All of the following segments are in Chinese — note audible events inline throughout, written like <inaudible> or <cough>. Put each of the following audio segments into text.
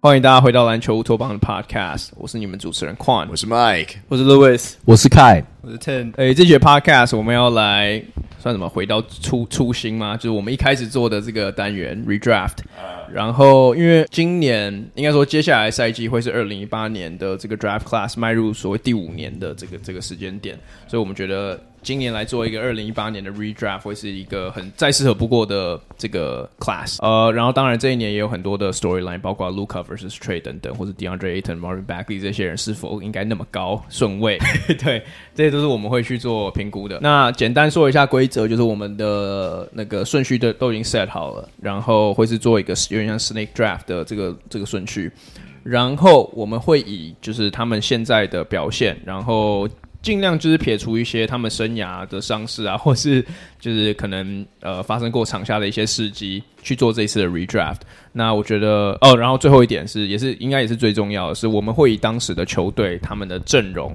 欢迎大家回到篮球乌托邦的 Podcast，我是你们主持人 Quan，我是 Mike，我是 Louis，我是 Kai，我是 Ten。诶，这节 Podcast 我们要来算什么？回到初初心吗？就是我们一开始做的这个单元 Redraft。然后，因为今年应该说接下来赛季会是二零一八年的这个 Draft Class 迈入所谓第五年的这个这个时间点，所以我们觉得。今年来做一个二零一八年的 redraft 会是一个很再适合不过的这个 class，呃，然后当然这一年也有很多的 storyline，包括 Luca versus Trey 等等，或者 DeAndre Ayton、Marvin Bagley 这些人是否应该那么高顺位？<laughs> 对，这些都是我们会去做评估的。那简单说一下规则，就是我们的那个顺序的都已经 set 好了，然后会是做一个有点像 snake draft 的这个这个顺序，然后我们会以就是他们现在的表现，然后。尽量就是撇除一些他们生涯的伤势啊，或是就是可能呃发生过场下的一些事迹去做这一次的 redraft。那我觉得哦，然后最后一点是，也是应该也是最重要的是，我们会以当时的球队他们的阵容，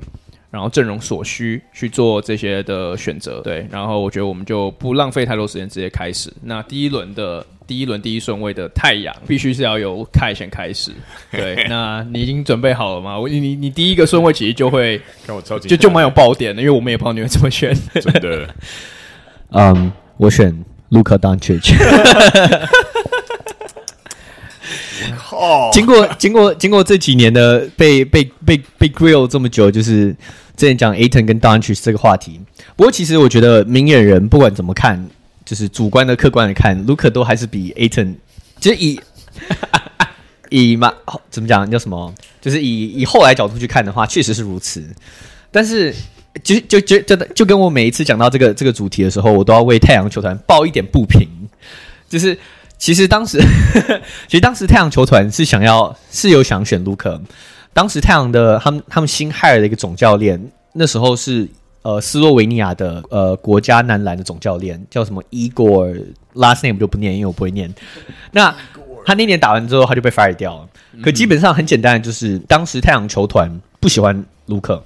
然后阵容所需去做这些的选择。对，然后我觉得我们就不浪费太多时间，直接开始。那第一轮的。第一轮第一顺位的太阳必须是要由凯先开始。<laughs> 对，那你已经准备好了吗？我你你第一个顺位其实就会看我超级就就蛮有爆点的，因为我们也不知道你会怎么选。真的，嗯，<laughs> um, 我选卢卡当确切。经过经过经过这几年的被被被被 grill 这么久，就是之前讲 Aton 跟 Doncic 这个话题。不过其实我觉得明眼人不管怎么看。就是主观的、客观的看，Luka 都还是比 Aton 就是以以嘛怎么讲叫什么？就是以以后来角度去看的话，确实是如此。但是，就就就就就跟我每一次讲到这个这个主题的时候，我都要为太阳球团抱一点不平。就是其实当时，<laughs> 其实当时太阳球团是想要是有想选 Luka，当时太阳的他们他们新 hire 的一个总教练，那时候是。呃，斯洛维尼亚的呃国家男篮的总教练叫什么？Igor，last name 就不念，因为我不会念。那他那年打完之后，他就被 fire 掉了。可基本上很简单，就是当时太阳球团不喜欢卢克。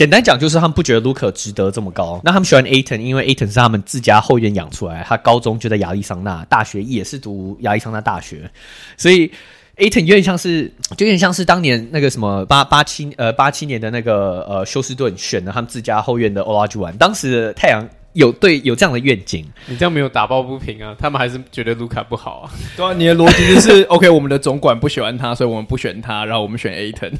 简单讲，就是他们不觉得卢克值得这么高。那他们喜欢 Ayton，因为 Ayton 是他们自家后院养出来，他高中就在亚利桑那，大学也是读亚利桑那大学，所以。Ayton 有点像是，就有点像是当年那个什么八八七呃八七年的那个呃休斯顿选了他们自家后院的 Olajuwon，当时的太阳有对有这样的愿景，你这样没有打抱不平啊？他们还是觉得卢卡不好啊？对啊，你的逻辑就是 <laughs> OK，我们的总管不喜欢他，所以我们不选他，然后我们选 Ayton。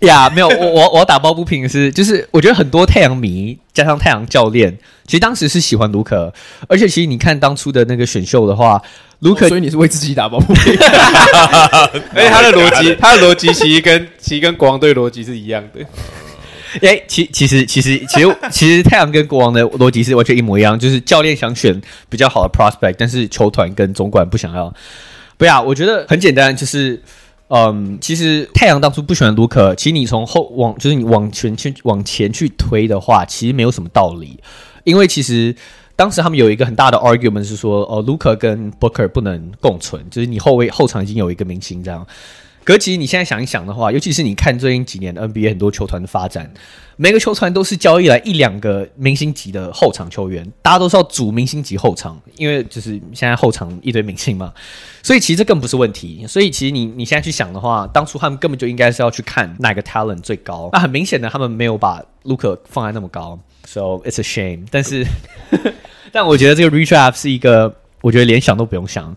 呀，yeah, 没有，我我我打抱不平的是，就是我觉得很多太阳迷加上太阳教练，其实当时是喜欢卢克，而且其实你看当初的那个选秀的话，卢卡，所以你是为自己打抱不平。而 <laughs> 且他的逻辑，<laughs> 他的逻辑其实跟其实跟国王队逻辑是一样的。哎，其其实其实其实其实太阳跟国王的逻辑是完全一模一样，就是教练想选比较好的 prospect，但是球团跟总管不想要。不呀，我觉得很简单，就是。嗯，其实太阳当初不喜欢卢克，其实你从后往就是你往前去往前去推的话，其实没有什么道理，因为其实当时他们有一个很大的 argument 是说，哦，卢克跟 Booker 不能共存，就是你后卫后场已经有一个明星这样。可其实你现在想一想的话，尤其是你看最近几年 NBA 很多球团的发展，每个球团都是交易来一两个明星级的后场球员，大家都是要组明星级后场，因为就是现在后场一堆明星嘛，所以其实这更不是问题。所以其实你你现在去想的话，当初他们根本就应该是要去看哪个 talent 最高。那很明显的，他们没有把 Luka 放在那么高，so it's a shame。但是，<laughs> 但我觉得这个 redraft 是一个，我觉得连想都不用想。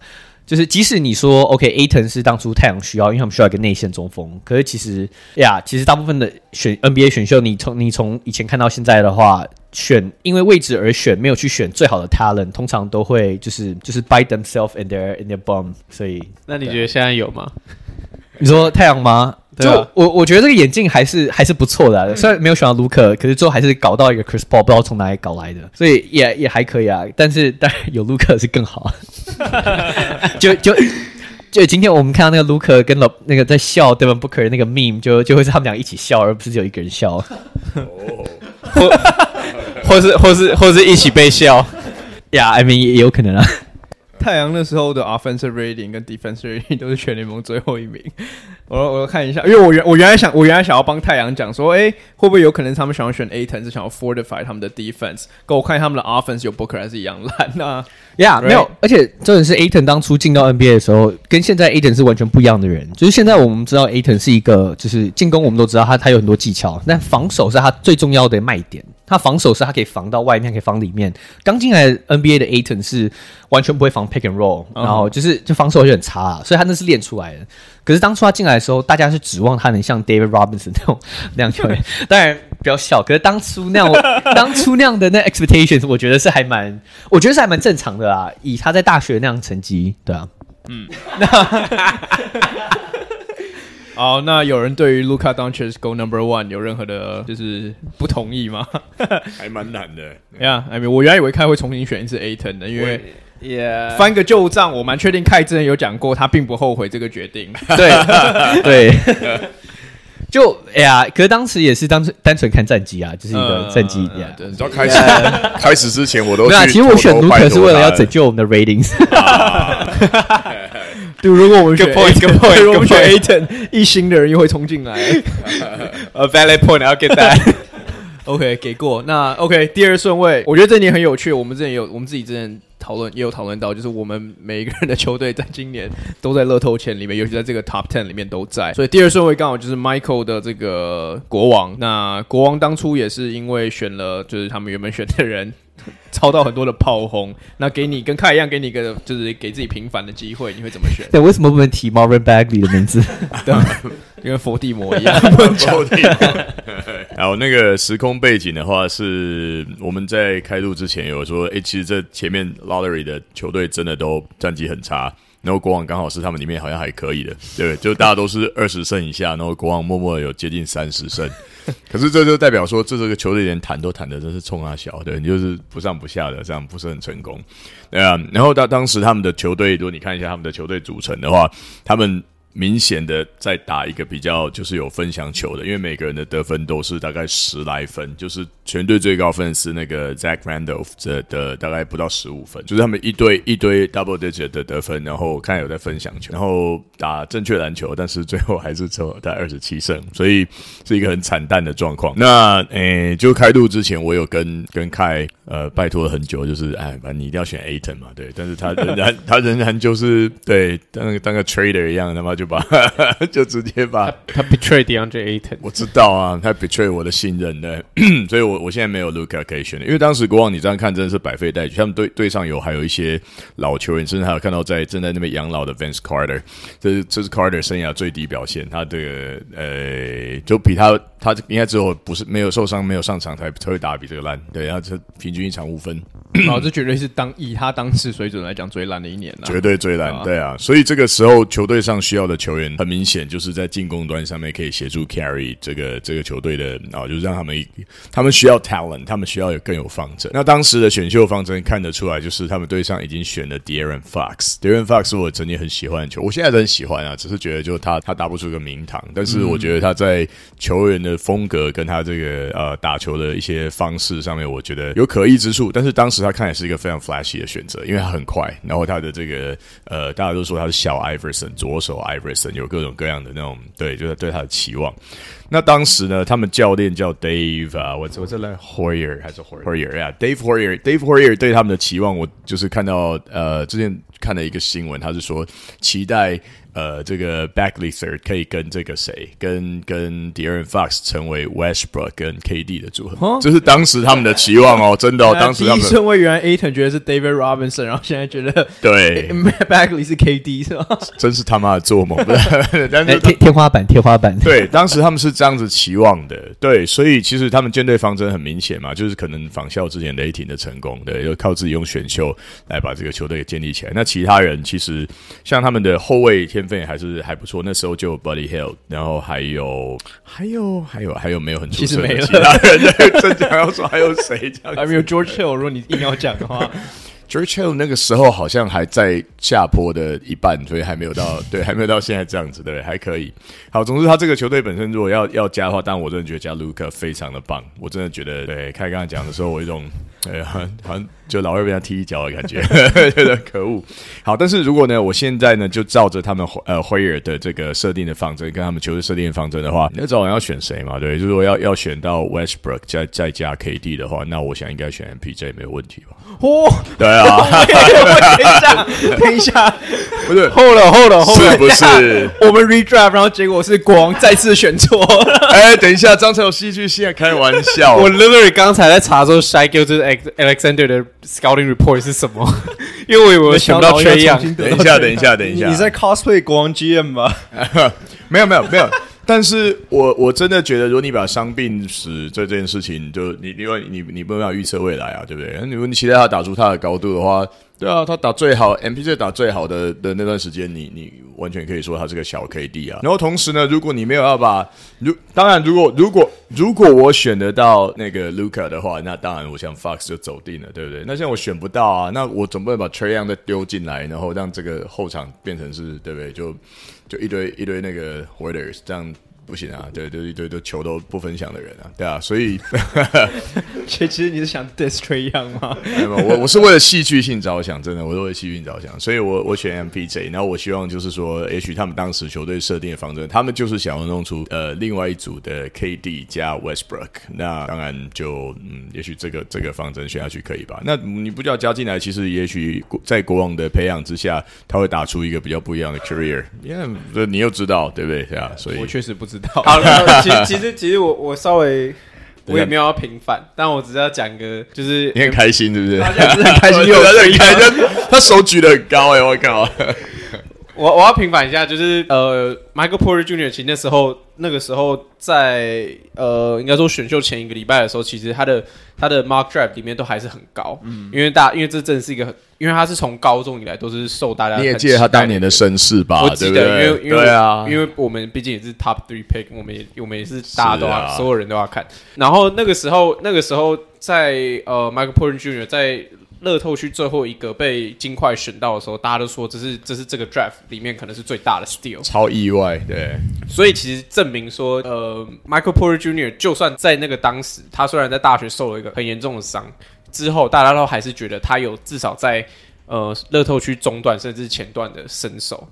就是，即使你说 OK，Ayton 是当初太阳需要，因为他们需要一个内线中锋。可是其实呀，其实大部分的选 NBA 选秀，你从你从以前看到现在的话，选因为位置而选，没有去选最好的 talent，通常都会就是就是 bite themselves and their in their bum。所以，那你觉得现在有吗？你说太阳吗？就我我觉得这个眼镜还是还是不错的，啊，虽然没有选到卢克，可是最后还是搞到一个 Chris Paul，不知道从哪里搞来的，所以也也还可以啊。但是当然有卢克是更好。<laughs> 就就就今天我们看到那个卢克跟老那个在笑 Devin Booker 那个 meme，就就会是他们俩一起笑，而不是只有一个人笑。或或是或是或是一起被笑。Yeah，I mean 也有可能啊。太阳那时候的 offensive rating 跟 defensive rating 都是全联盟最后一名。<laughs> 我我看一下，因为我原我原来想我原来想要帮太阳讲说，哎、欸，会不会有可能他们想要选 Ayton 是想要 fortify 他们的 defense？可我看他们的 offense 有 Booker 还是一样烂啊？<laughs> 呀，没有，而且真的是 Ayton 当初进到 NBA 的时候，跟现在 Ayton 是完全不一样的人。就是现在我们知道 Ayton 是一个，就是进攻我们都知道他他有很多技巧，但防守是他最重要的卖点。他防守是他可以防到外面，可以防里面。刚进来 NBA 的 Ayton 是完全不会防 pick and roll，然后就是就防守就很差啊，所以他那是练出来的。可是当初他进来的时候，大家是指望他能像 David Robinson 那种那样球员。当然比较小，可是当初那样 <laughs> 当初那样的那 expectations，我觉得是还蛮，我觉得是还蛮正常的啊。以他在大学那样成绩，对啊，嗯。<laughs> <laughs> 好，那有人对于 Luca Doncic go number one 有任何的就是不同意吗？<laughs> 还蛮难的 <laughs> Yeah，I mean, 我原来以为凯会重新选一次 Ayton 的，因为也翻个旧账，我蛮确定凯之前有讲过，他并不后悔这个决定。对 <laughs> 对，就哎呀，可是当时也是单纯单纯看战绩啊，就是一个战绩。对，你知道开始开始之前我都对啊其实我选 Luka 是为了要拯救我们的 ratings。对，如果我们选 point，<laughs> 如果我们选 Ayton，一星的人又会冲进来。A valid point，I'll get that。<laughs> OK，给过。那 OK，第二顺位，我觉得这年很有趣。我们之前有，我们自己之前讨论也有讨论到，就是我们每一个人的球队在今年都在乐透签里面，尤其在这个 Top Ten 里面都在。所以第二顺位刚好就是 Michael 的这个国王。那国王当初也是因为选了，就是他们原本选的人。<laughs> 遭到很多的炮轰，那给你跟凯一样，给你一个就是给自己平凡的机会，你会怎么选？<laughs> 对，为什么不能提 Marvin Bagley 的名字？<laughs> 对，因为佛地魔一样。佛地魔。然后那个时空背景的话，是我们在开录之前有说，哎、欸，其实这前面 Lottery 的球队真的都战绩很差。然后国王刚好是他们里面好像还可以的，对，就大家都是二十胜以下，然后国王默默有接近三十胜，可是这就代表说，这这个球队连谈都谈的真是冲啊小，对，就是不上不下的，这样不是很成功，对啊。然后当当时他们的球队，如果你看一下他们的球队组成的话，他们。明显的在打一个比较就是有分享球的，因为每个人的得分都是大概十来分，就是全队最高分是那个 Zach Randolph 的的大概不到十五分，就是他们一堆一堆 double digit 的得分，然后看有在分享球，然后打正确篮球，但是最后还是只有大概二十七胜，所以是一个很惨淡的状况。那诶，就开录之前，我有跟跟凯呃拜托了很久，就是哎，反正你一定要选 Aton 嘛，对，但是他仍然 <laughs> 他仍然就是对当当个 trader 一样，他妈就。吧，<laughs> 就直接把他 betray DeAndre Ayton，我知道啊，他 betray 我的信任的，<clears throat> 所以我我现在没有 Luka 可以选的，因为当时国王你这样看真的是百废待举，他们队队上有还有一些老球员，甚至还有看到在正在那边养老的 Vince Carter，这是这是 Carter 生涯最低表现，他这个呃就比他他应该只有不是没有受伤没有上场才才会打比这个烂，对，他这平均一场五分。哦，这绝对是当以他当时水准来讲最烂的一年了，绝对最烂，对啊，所以这个时候球队上需要的球员很明显就是在进攻端上面可以协助 carry 这个这个球队的啊，就是让他们他们需要 talent，他们需要有更有方针。那当时的选秀方针看得出来，就是他们队上已经选了 De'Aaron Fox，De'Aaron Fox 是我曾经很喜欢的球，我现在都很喜欢啊，只是觉得就他他打不出个名堂，但是我觉得他在球员的风格跟他这个呃打球的一些方式上面，我觉得有可疑之处，但是当时。他看也是一个非常 flashy 的选择，因为他很快，然后他的这个呃，大家都说他是小 Iverson，左手 I Iverson，有各种各样的那种对，就是对他的期望。那当时呢，他们教练叫 Dave 啊，我我这来 Hoyer 还是 Hoyer 呀，Dave Hoyer，Dave Hoyer 对他们的期望，我就是看到呃，之前看了一个新闻，他是说期待。呃，这个 Bagley third 可以跟这个谁，跟跟 De'Aaron Fox 成为 Westbrook 跟 KD 的组合，这、哦、是当时他们的期望哦，真的哦。当时他们第一顺位原来 Ayton 觉得是 David Robinson，然后现在觉得对 <laughs> Backley 是 KD 是吧？真是他妈的做梦！<laughs> 但是天天花板，天花板。对，当时他们是这样子期望的，对，所以其实他们建队方针很明显嘛，就是可能仿效之前雷霆的成功，对，就靠自己用选秀来把这个球队给建立起来。那其他人其实像他们的后卫。天分还是还不错，那时候就有 Buddy Hield，然后还有还有还有还有没有很出色的其他人？<laughs> 真讲要说还有谁？还没有 George Hill。如果你硬要讲的话，<laughs> George Hill 那个时候好像还在下坡的一半，所以还没有到，<laughs> 对，还没有到现在这样子，对，还可以。好，总之他这个球队本身如果要要加的话，但我真的觉得加 Luka 非常的棒，我真的觉得，对，开刚才讲的时候，我有一种，哎，好像就老会被他踢一脚的感觉，<laughs> 觉得可恶。好，但是如果呢，我现在呢就照着他们呃辉尔的这个设定的方针，跟他们球队设定的方针的话，那早晚要选谁嘛？对，就是说要要选到 Westbrook 再再加 KD 的话，那我想应该选 MPJ 没有问题吧？嚯，对啊，<laughs> 等一下，等一下，不是后了后了后了，是不是？我们 redraft，然后结果是国王再次选错。<laughs> 哎，等一下，张才有戏剧性，开玩笑。我 literally 刚才在查说 Shai Gilgeous-Alexander 的 scouting report 是什么？<laughs> 因为我以为我想不到 Trae Young。等一下，等一下，等一下，你在 cosplay 国王 GM 吗？<laughs> 没有，没有，没有。但是我我真的觉得，如果你把伤病史这这件事情，就你因为你你，没办法预测未来啊，对不对？如果你期待他打出他的高度的话，对啊，他打最好，MPJ 打最好的的那段时间，你你完全可以说他是个小 KD 啊。然后同时呢，如果你没有要把，如当然如果如果如果我选得到那个 Luka 的话，那当然我想 Fox 就走定了，对不对？那现在我选不到啊，那我总不能把 Trayon 再丢进来，然后让这个后场变成是对不对？就就一堆一堆那个 Warriors 这样。不行啊，对对对对，球都不分享的人啊，对啊，所以 <laughs> 其其实你是想 diss Trae Young 吗？<laughs> 没有，我我是为了戏剧性着想，真的，我是为了戏剧性着想，所以我我选 MPJ，然后我希望就是说，也许他们当时球队设定的方针，他们就是想要弄出呃另外一组的 KD 加 Westbrook，那当然就嗯，也许这个这个方针选下去可以吧？那你不叫加进来，其实也许在国王的培养之下，他会打出一个比较不一样的 career，因为这你又知道对不对？对啊，所以我确实不知道。好，<laughs> 其实其实其实我我稍微我也没有要平反，但我只是要讲个，就是你很开心，是不是？他是很开心，又很开心，他手举得很高哎，我靠！我我要平反一下，就是呃，Michael Porter Jr. 其实那时候那个时候在呃，应该说选秀前一个礼拜的时候，其实他的他的 Mark Drive 里面都还是很高，嗯，因为大因为这真的是一个很，因为他是从高中以来都是受大家你也记得他当年的身世吧？我记得，因为因为对啊，因为我们毕竟也是 Top Three Pick，我们也我们也是大家都要所有人都要看。然后那个时候那个时候在呃 Michael Porter Jr. 在。乐透区最后一个被金块选到的时候，大家都说这是这是这个 draft 里面可能是最大的 steal，超意外，对。所以其实证明说，呃，Michael Porter Jr. 就算在那个当时，他虽然在大学受了一个很严重的伤，之后大家都还是觉得他有至少在呃乐透区中段甚至前段的身手。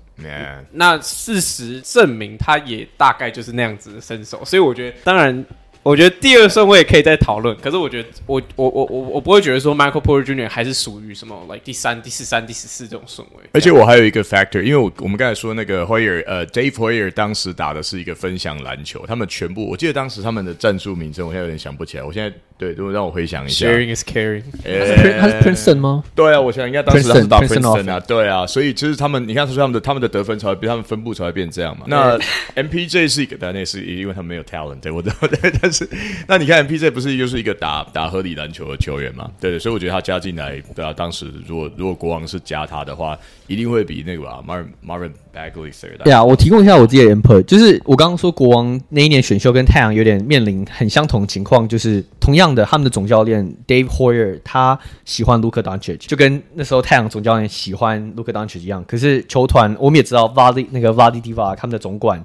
那事实证明，他也大概就是那样子的身手。所以我觉得，当然。我觉得第二顺位可以再讨论，可是我觉得我我我我我不会觉得说 Michael Porter Jr. 还是属于什么 like 第三、第四三、第十四这种顺位。而且我还有一个 factor，因为我我们刚才说那个 Hoyer 呃 Dave Hoyer 当时打的是一个分享篮球，他们全部我记得当时他们的战术名称我现在有点想不起来，我现在对，如果让我回想一下，Sharing is caring，他是 Princeton 吗？对啊，我想应该当时他是打 Princeton 啊，对啊，所以其实他们你看说他们的他们的得分才会比他们分布才会变这样嘛。那 <laughs> MPJ 是一个，但那是因为他们没有 talent，对，我知道，<laughs> 对，但是 <laughs> 那你看。MPJ 不是又是一个打打合理篮球的球员嘛？对，对，所以我觉得他加进来，对啊，当时如果如果国王是加他的话，一定会比那个吧，Marvin Marvin Bagley 对啊，我提供一下我自己的 input，就是我刚刚说国王那一年选秀跟太阳有点面临很相同的情况，就是同样的，他们的总教练 Dave Hoyer 他喜欢 Luka Doncic，就跟那时候太阳总教练喜欢 Luka Doncic 一样。可是球团我们也知道 Vlade 那个 Vlade Divac 他们的总管。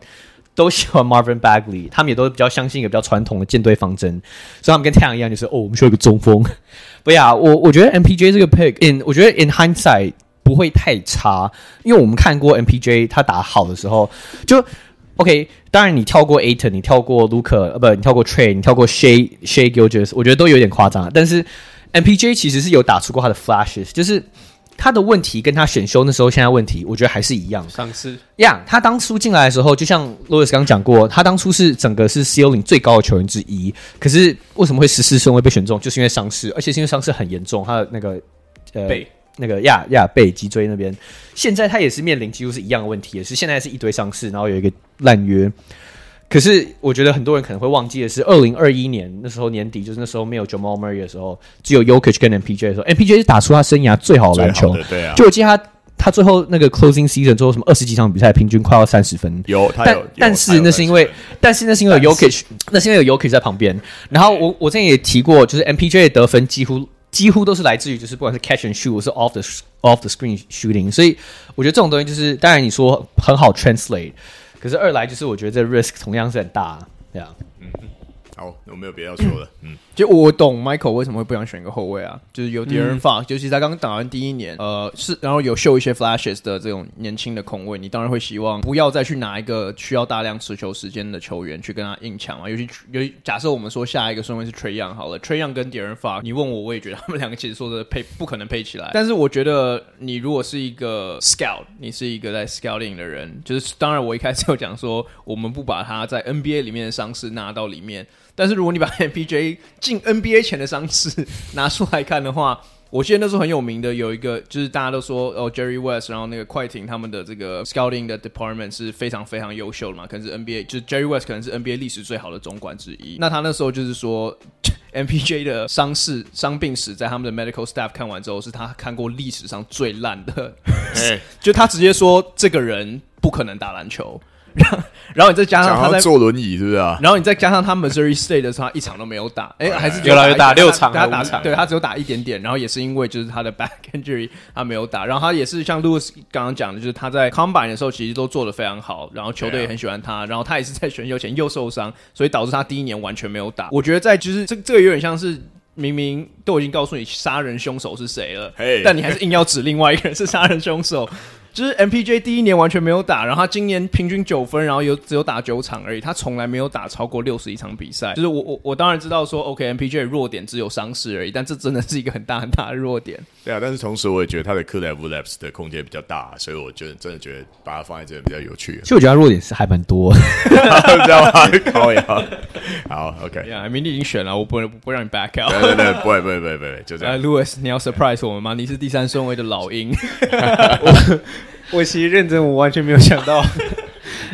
都喜欢 Marvin Bagley，<laughs> 他们也都比较相信一个比较传统的舰队方针，所以他们跟太阳一样，就是哦，我们需要一个中锋。<laughs> 不呀，我我觉得 MPJ 这个 pick，in 我觉得 in hindsight 不会太差，因为我们看过 MPJ 他打好的时候，就 OK。当然，你跳过 Aton，你跳过 Luka，呃，不，你跳过 Trae，你跳过 Shai Shai Gilgeous，我觉得都有点夸张。但是 MPJ 其实是有打出过他的 flashes，就是。他的问题跟他选修那时候现在问题，我觉得还是一样。上次呀，他当初进来的时候，就像 Louis 刚讲过，他当初是整个是 ceiling 最高的球员之一。可是为什么会十四顺位被选中？就是因为伤势，而且是因为伤势很严重，他的那个呃背那个亚亚背脊椎那边，现在他也是面临几乎是一样的问题，也是现在是一堆伤势，然后有一个烂约。可是我觉得很多人可能会忘记的是，二零二一年那时候年底，就是那时候没有 Jamal Murray 的时候，只有 Jokic 跟 MPJ 的时候，MPJ 是打出他生涯最好的篮球。对啊，就我记得他他最后那个 closing season 最后什么二十几场比赛，平均快要三十分。有，但但是那是因为，但是那是因为有 Jokic，那是因为有 Jokic 在旁边。然后我我之前也提过，就是 MPJ 的得分几乎几乎都是来自于就是不管是 catch and shoot 或是 off the off the screen shooting，所以我觉得这种东西就是当然你说很好 translate，可是二来就是我觉得这 risk 同样是很大，这样。嗯，好，我没有别的要说了，嗯。就我懂 Michael 为什么会不想选一个后卫啊，就是有 De'Aaron Fox，尤其他刚打完第一年，呃，是然后有秀一些 flashes 的这种年轻的控卫，你当然会希望不要再去拿一个需要大量持球时间的球员去跟他硬抢嘛。尤其尤其假设我们说下一个顺位是 Trae Young 好了，Trae Young 跟 De'Aaron Fox，你问我，我也觉得他们两个其实说的配不可能配起来。但是我觉得你如果是一个 scout，你是一个在 scouting 的人，就是当然我一开始有讲说，我们不把他在 NBA 里面的伤势拿到里面。但是如果你把 <laughs> MPJ 进 NBA 前的伤势拿出来看的话，我记得那时候很有名的有一个，就是大家都说哦 Jerry West，然后那个快艇他们的这个 scouting 的 department 是非常非常优秀的嘛，可能是 NBA 就是 Jerry West 可能是 NBA 历史最好的总管之一。那他那时候就是说 <laughs> MPJ 的伤势伤病史，在他们的 medical staff 看完之后，是他看过历史上最烂的，<laughs> 就他直接说这个人不可能打篮球。<laughs> 然后，然后你再加上他在坐轮椅，是不是啊？然后你再加上他 Missouri State 的时候，他一场都没有打，哎，还是有来有打六场，他打场，对他只有打一点点。然后也是因为就是他的 <laughs> back injury，他没有打。然后他也是像 Louis 刚刚讲的，就是他在 Combine 的时候其实都做的非常好，然后球队也很喜欢他。然后他也是在选秀前又受伤，所以导致他第一年完全没有打。我觉得在就是这这个有点像是明明都已经告诉你杀人凶手是谁了，但你还是硬要指另外一个人是杀人凶手。<laughs> 就是 MPJ 第一年完全没有打，然后他今年平均九分，然后有只有打九场而已，他从来没有打超过六十一场比赛。就是我我我当然知道说，OK，MPJ 的弱点只有伤势而已，但这真的是一个很大很大的弱点。对啊，但是同时我也觉得他的 cool level laps 的空间比较大，所以我觉得真的觉得把它放在这边比较有趣。其实我觉得它弱点是还蛮多，<laughs> 知道吗？高呀。好，OK。呀，明你已经选了，我不能不让你 back out。对对对，不会不会不会不会，就这样。<laughs> Louis，你要 surprise 我们吗？你是第三顺位的老鹰。我其实认真，我完全没有想到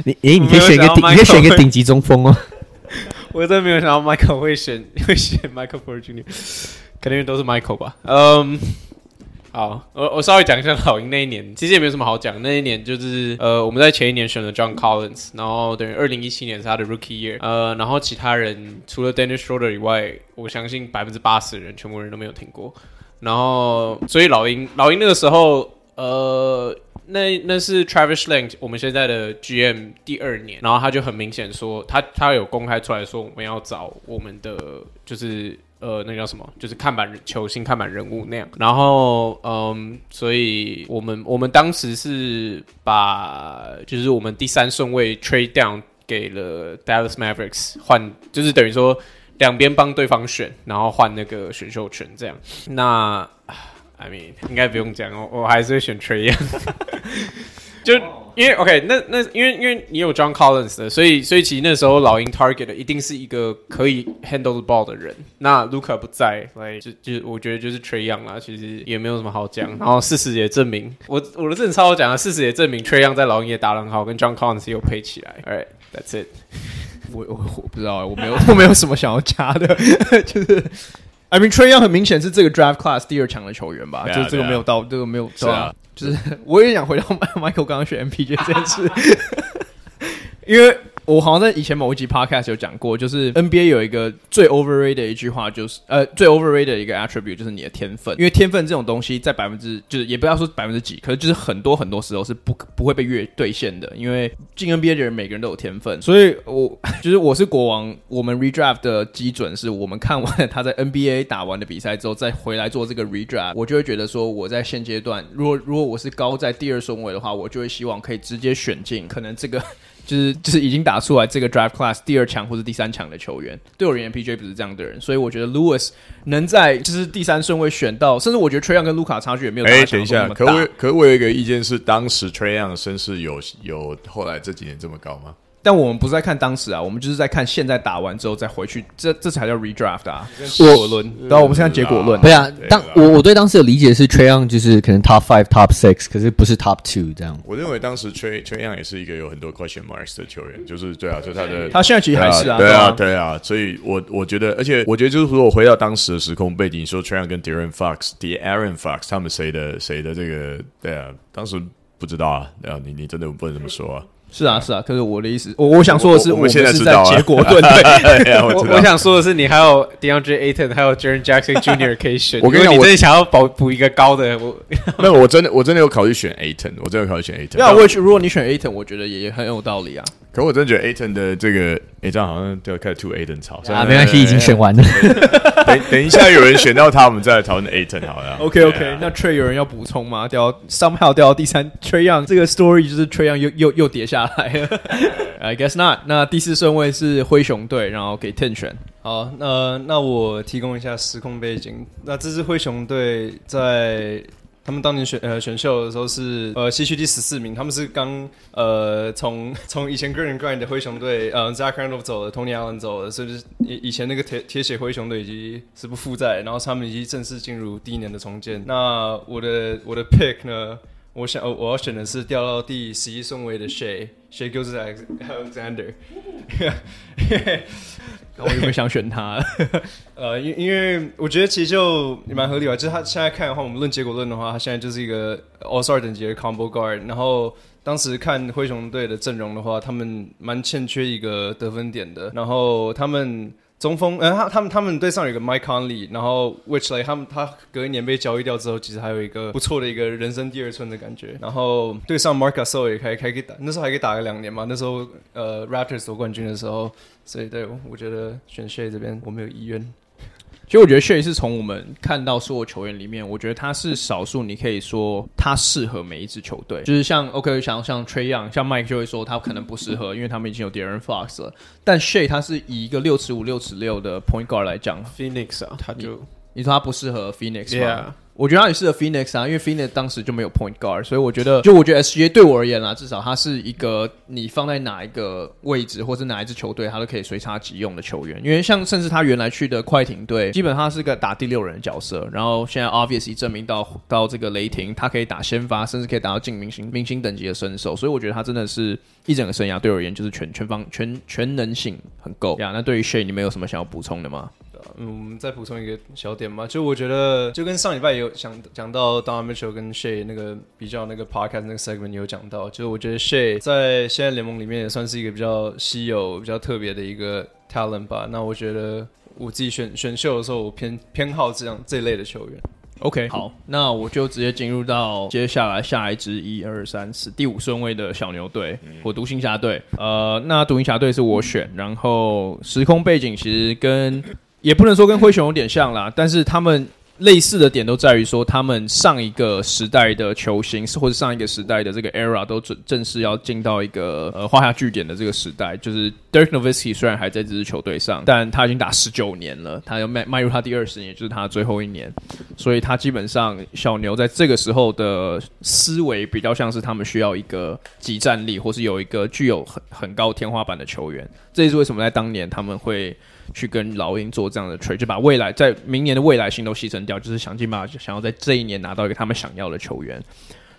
你。你 <laughs> 诶，你可以选一个顶，你可以选一个顶级中锋哦。我真的没有想到 Michael 会选会选 Michael Porter Jr.，肯定都是 Michael 吧？嗯，好，我我稍微讲一下老鹰那一年，其实也没有什么好讲。那一年就是呃，我们在前一年选了 John Collins，然后等于二零一七年是他的 Rookie Year，呃，然后其他人除了 Dennis Schroeder 以外，我相信百分之八十的人全部人都没有听过。然后，所以老鹰老鹰那个时候，呃。那那是 Travis Schlenk 我们现在的 GM 第二年，然后他就很明显说，他他有公开出来说，我们要找我们的就是呃，那叫什么，就是看板球星、看板人物那样。然后嗯，所以我们我们当时是把就是我们第三顺位 trade down 给了 Dallas Mavericks 换，就是等于说两边帮对方选，然后换那个选秀权这样。那 I mean，应该不用讲，我我还是会选 trade 就因为 OK，那那因为因为你有 John Collins 的，所以所以其实那时候老鹰 target 的一定是一个可以 handle the ball 的人。那 Luka 不在，所以就就我觉得就是 Trae Young 啦，其实也没有什么好讲。然后事实也证明，我我的正超好讲的事实也证明 Trae Young 在老鹰也打得很好，跟 John Collins 又配起来。Alright，that's it 我。我我我不知道，我没有我没有什么想要加的，<laughs> 就是。I mean Trae Young 很明显是这个 Draft Class 第二强的球员吧？啊、就这个没有到，啊、这个没有到，啊、就是 <laughs> 我也想回到 <laughs> Michael 刚刚选 MPJ 这件事，<laughs> 因为。我好像在以前某一集 podcast 有讲过，就是 NBA 有一个最 overrated 的一句话，就是呃最 overrated 的一个 attribute 就是你的天分，因为天分这种东西在百分之就是也不要说百分之几，可是就是很多很多时候是不不会被越兑现的，因为进 NBA 的人每个人都有天分，所以我就是我是国王，我们 redraft 的基准是我们看完他在 NBA 打完的比赛之后再回来做这个 redraft，我就会觉得说我在现阶段，如果如果我是高在第二顺位的话，我就会希望可以直接选进可能这个。就是 <laughs> 就是已经打出来这个 draft class 第二强或者第三强的球员，对我而言，PJ 不是这样的人，所以我觉得 Lewis 能在就是第三顺位选到，甚至我觉得 Trae Young 跟卢卡差距也没有。哎、欸，等一下，可我可我有一个意见是，当时 Trae Young 的身世有有后来这几年这么高吗？但我们不是在看当时啊，我们就是在看现在打完之后再回去，这这才叫 redraft 啊。结果论，然后我们是看结果论。对啊，当我我对当时的理解是 Trae Young 就是可能 top five top six，可是不是 top two 这样。我认为当时 t r a y Trae Young 也是一个有很多 question marks 的球员，就是对啊，就他的他现在其实还是啊，对啊，对啊，所以我我觉得，而且我觉得就是说我回到当时的时空背景，说 Trae Young 跟 De'Aaron Fox，De'Aaron Fox 他们谁的谁的这个对啊，当时不知道啊，对啊，你你真的不能这么说啊。是啊，是啊。可是我的意思，我我想说的是，我们现在是知道啊在结果论对。<laughs> 我我想说的是，你还有 DeAndre Ayton，还有 Jaren Jackson Jr. 可以选。<laughs> 我跟你讲，你真的想要保补一个高的，我 <laughs> 没有，我真的我真的有考虑选 Ayton，我真的有考虑选 Ayton。那我也去如果你选 Ayton，我觉得也很有道理啊。可我真的觉得 Ayton 的这个，哎，这样好像就要开始吐 Ayton 槽啊，没关系，已经选完了。<laughs> 等等一下，有人选到他，我们再来讨论 Ayton 好了。OK OK，那 Trey 有人要补充吗？掉 somehow 掉到第三，Trey Young 这个 story 就是 Trey Young 又又又跌下来了。<laughs> I guess not。那第四顺位是灰熊队，然后给 Ten 选。好，那那我提供一下时空背景。那这支灰熊队在。他们当年选呃选秀的时候是呃西区第十四名，他们是刚呃从 <laughs> 从以前 Green Grind 的灰熊队呃 Zach Randolph 走了，Tony Allen 走了，所以就是以以前那个铁铁血灰熊队已经是不复在，然后他们已经正式进入第一年的重建。那我的我的 pick 呢，我想我要选的是掉到第十一顺位的 Shay Shay goes Alexander。<laughs> 我有没有想选他？<laughs> 呃，因因为我觉得其实就蛮合理吧。就是他现在看的话，我们论结果论的话，他现在就是一个 All Star 等级的 Combo Guard。然后当时看灰熊队的阵容的话，他们蛮欠缺一个得分点的。然后他们。中锋，呃，他他们他们队上有个 Mike Conley，然后 Which like 他们他隔一年被交易掉之后，其实还有一个不错的一个人生第二春的感觉。然后对上 m a r k u s o 也还还可以打，那时候还可以打个两年嘛。那时候呃 Raptors 夺冠军的时候，所以对我觉得选 Shay 这边我没有意愿。其实我觉得 Shay 是从我们看到所有球员里面，我觉得他是少数，你可以说他适合每一支球队。就是像 OK，像像 Trey 一样像 Mike 就会说他可能不适合，因为他们已经有 De'Aaron Fox 了。但 Shay 他是以一个六尺五、六尺六的 Point Guard 来讲，Phoenix 啊，他就你，说他不适合 Phoenix 吗？Yeah. 我觉得他也适合 Phoenix 啊，因为 Phoenix 当时就没有 Point Guard，所以我觉得，就我觉得 SGA 对我而言啦，至少他是一个你放在哪一个位置，或者哪一支球队，他都可以随插即用的球员。因为像甚至他原来去的快艇队，基本上是个打第六人的角色，然后现在 Obviously 证明到到这个雷霆，他可以打先发，甚至可以打到进明星明星等级的身手，所以我觉得他真的是一整个生涯对我而言就是全全方全全能性很够呀。那对于 Shay，你们有什么想要补充的吗？嗯，我们再补充一个小点嘛，就我觉得就跟上礼拜有讲讲到 Donovan Mitchell 跟 Shay 那个比较那个 podcast 那个 segment 有讲到，就是我觉得 Shay 在现在联盟里面也算是一个比较稀有、比较特别的一个 talent 吧。那我觉得我自己选选秀的时候，我偏偏好这样这类的球员。OK，好，那我就直接进入到接下来下一支一二三四第五顺位的小牛队，我独行侠队。呃，那独行侠队是我选，然后时空背景其实跟。也不能说跟灰熊有点像啦，但是他们类似的点都在于说，他们上一个时代的球星，或者上一个时代的这个 era 都正正式要进到一个呃画下句点的这个时代。就是 Dirk Nowitzki 虽然还在这支球队上，但他已经打十九年了，他要迈迈入他第二十年，就是他最后一年，所以他基本上小牛在这个时候的思维比较像是他们需要一个即战力，或是有一个具有很很高天花板的球员。这也是为什么在当年他们会。去跟老鹰做这样的 trade，就把未来在明年的未来性都牺牲掉，就是想尽办法想要在这一年拿到一个他们想要的球员。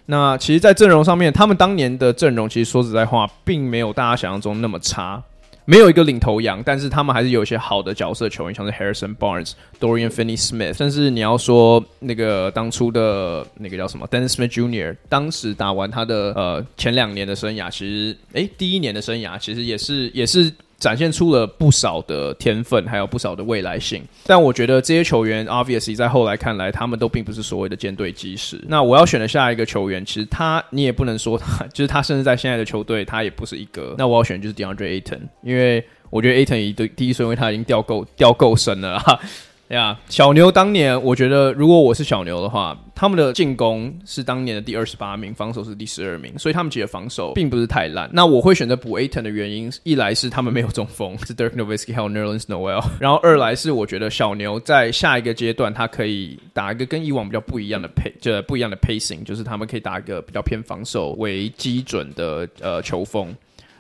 那其实，在阵容上面，他们当年的阵容其实说实在话，并没有大家想象中那么差，没有一个领头羊，但是他们还是有一些好的角色球员，像是 Harrison Barnes、Dorian Finney-Smith，甚至你要说那个当初的那个叫什么 Dennis Smith Jr.，当时打完他的呃前两年的生涯，其实诶第一年的生涯其实也是也是。展现出了不少的天分，还有不少的未来性。但我觉得这些球员，obviously 在后来看来，他们都并不是所谓的舰队基石。那我要选的下一个球员，其实他你也不能说他，就是他甚至在现在的球队，他也不是一个。那我要选就是 Deandre Aton，因为我觉得 Aton 已对第一顺位他已经掉够掉够深了哈。呀小牛当年，我觉得如果我是小牛的话，他们的进攻是当年的第二十八名，防守是第十二名，所以他们其实防守并不是太烂。那我会选择补 Aton 的原因，一来是他们没有中锋，<laughs> 是 Dirk Nowitzki 还有 Nerlens Noel，然后二来是我觉得小牛在下一个阶段，他可以打一个跟以往比较不一样的配，就不一样的 pacing，就是他们可以打一个比较偏防守为基准的呃球风。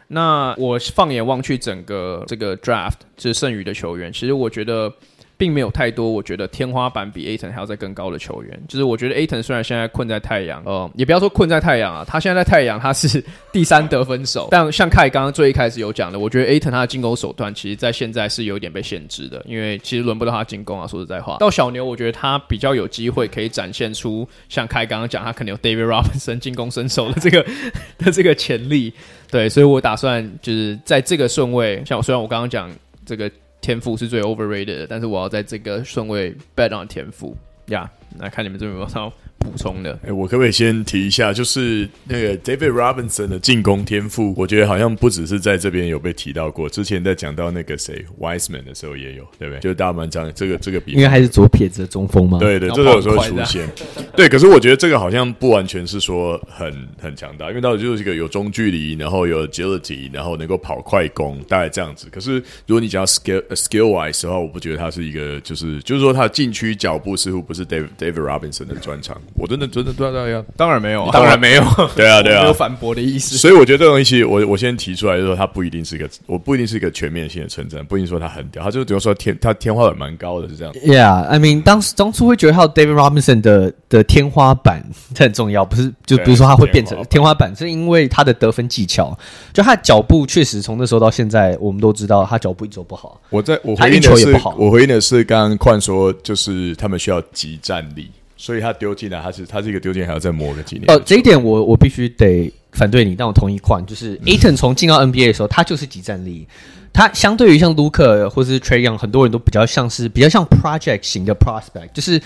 那我放眼望去整个这个 draft，就是剩余的球员，其实我觉得。并没有太多我觉得天花板比 Aton 还要再更高的球员。就是我觉得 Aton 虽然现在困在太阳，呃，也不要说困在太阳啊，他现在在太阳他是第三得分手。但像凯刚刚最一开始有讲的，我觉得 Aton 他的进攻手段其实在现在是有一点被限制的，因为其实轮不到他进攻啊。说实在话，到小牛，我觉得他比较有机会可以展现出像凯刚刚讲，他可能有 David Robinson 进攻身手的这个 <laughs> 的这个潜力。对，所以我打算就是在这个顺位，像我虽然我刚刚讲这个天赋是最 overrated 的，但是我要在这个顺位 bet on 天赋呀。来看你们这边有没有补充的，哎、欸，我可不可以先提一下，就是那个 David Robinson 的进攻天赋，我觉得好像不只是在这边有被提到过，之前在讲到那个谁 Wiseman 的时候也有，对不对？就是大满讲这个这个比，应该还是左撇子的中锋吗？对对，这个有时候会出现。对，可是我觉得这个好像不完全是说很很强大，因为到底就是一个有中距离，然后有 agility，然后能够跑快攻，大概这样子。可是如果你讲 skill skill wise 的话，我不觉得他是一个，就是就是说他禁区脚步似乎不是 David David Robinson 的专长。我真的真的对对呀，当然没有，当然没有，对啊对啊，没有反驳的意思。所以我觉得这东西，我我先提出来，就是说他不一定是一个，我不一定是一个全面性的称赞，不一定说他很屌，他就比如说天，他天花板蛮高的，是这样。Yeah，I mean，当时当初会觉得他有 David Robinson 的的天花板这很重要，不是就比如说他会变成天花板，是因为他的得分技巧，就他的脚步确实从那时候到现在，我们都知道他脚步一直都不好。我在我回应的是，我回应的是刚刚矿说，就是他们需要集战力。所以他丢进来，他是他这个丢进还要再磨个几年。呃，这一点我我必须得反对你，但我同意矿，就是 Ayton 从进到 NBA 的时候，他就是集战力。他相对于像 Luka 或是 Trae Young，很多人都比较像是比较像 project 型的 prospect，就是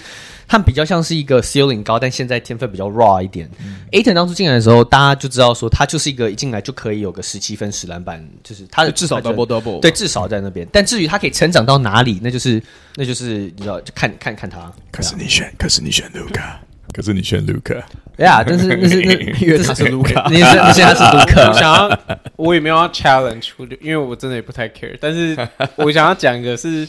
他们比较像是一个 ceiling 高，但现在天分比较 raw 一点。嗯、Ayton 当初进来的时候，大家就知道说他就是一个一进来就可以有个十七分十篮板，就是他的至少 double double，对，至少在那边。但至于他可以成长到哪里，那就是那就是你知道，就看看看他。可是你选，可是你选 Luka，可是你选 Luka。呀，yeah, 但是那是那 <laughs> 因为他是卢克，<laughs> 你是你现在是卢克。我想要，我也没有要 challenge，因为我真的也不太 care。但是我想要讲一个是，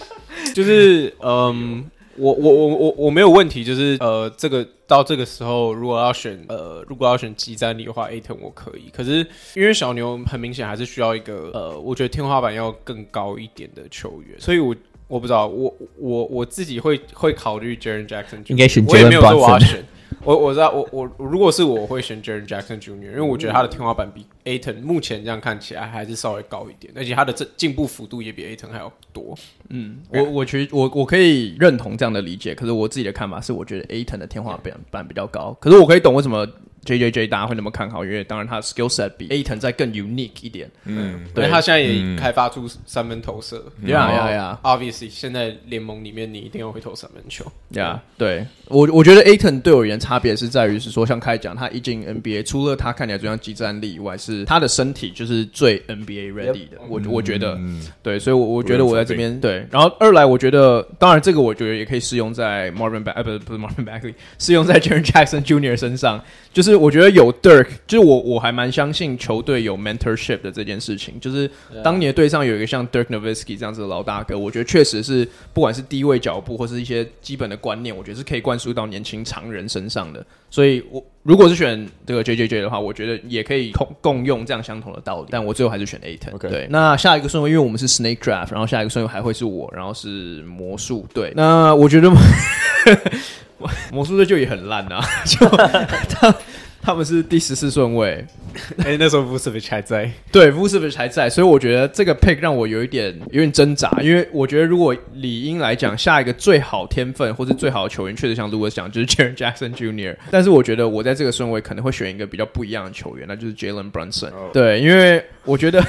就是 <laughs> 嗯，我我我我我没有问题，就是呃，这个到这个时候，如果要选呃，如果要选即战力的话，Ayton 我可以。可是因为小牛很明显还是需要一个呃，我觉得天花板要更高一点的球员，所以我我不知道，我我我自己会会考虑 Jaren Jackson，应该选 Jalen Brunson，我我。知道，我我如果是我会选 Jaren Jackson Jr.，因为我觉得他的天花板比 Aton 目前这样看起来还是稍微高一点，而且他的这进步幅度也比 Aton 还要多。嗯，我我觉我我可以认同这样的理解，可是我自己的看法是，我觉得 Aton 的天花板板比较高，可是我可以懂为什么。J J J，大家会那么看好，因为当然他的 skill set 比 Ayton 再更 unique 一点。嗯，对，他现在也开发出三分投射。呀呀呀！Obviously，现在联盟里面你一定要会投三分球。呀，对我我觉得 Ayton 对我而言差别是在于是说，像开讲，他一进 NBA，除了他看起来最像即战力以外，是他的身体就是最 NBA ready 的。我我觉得，对，所以，我我觉得我在这边对。然后二来，我觉得当然这个我觉得也可以适用在 Marvin Bagley，不是不是 Marvin Bagley，适用在 Jaren Jackson Jr. 身上。就是我觉得有 Dirk，就是我我还蛮相信球队有 mentorship 的这件事情。就是当年队上有一个像 Dirk Nowitzki 这样子的老大哥，我觉得确实是不管是低位脚步或是一些基本的观念，我觉得是可以灌输到年轻常人身上的。所以，我如果是选这个 JJJ 的话，我觉得也可以共共用这样相同的道理。但我最后还是选。Okay. 对，那下一个顺位，因为我们是 Snake Draft，然后下一个顺位还会是我，然后是魔术队。那我觉得。<laughs> 魔术队就也很烂啊，就他 <laughs> 他们是第十四顺位，<laughs> 哎、欸，那时候 Vucevic 还在，对，Vucevic 还在，所以我觉得这个 pick 让我有一点有点挣扎，因为我觉得如果理应来讲，下一个最好天分或是最好的球员，确实像 Louis 讲，就是 Jaren Jackson Jr.，但是我觉得我在这个顺位可能会选一个比较不一样的球员，那就是 Jalen Brunson，、oh. 对，因为我觉得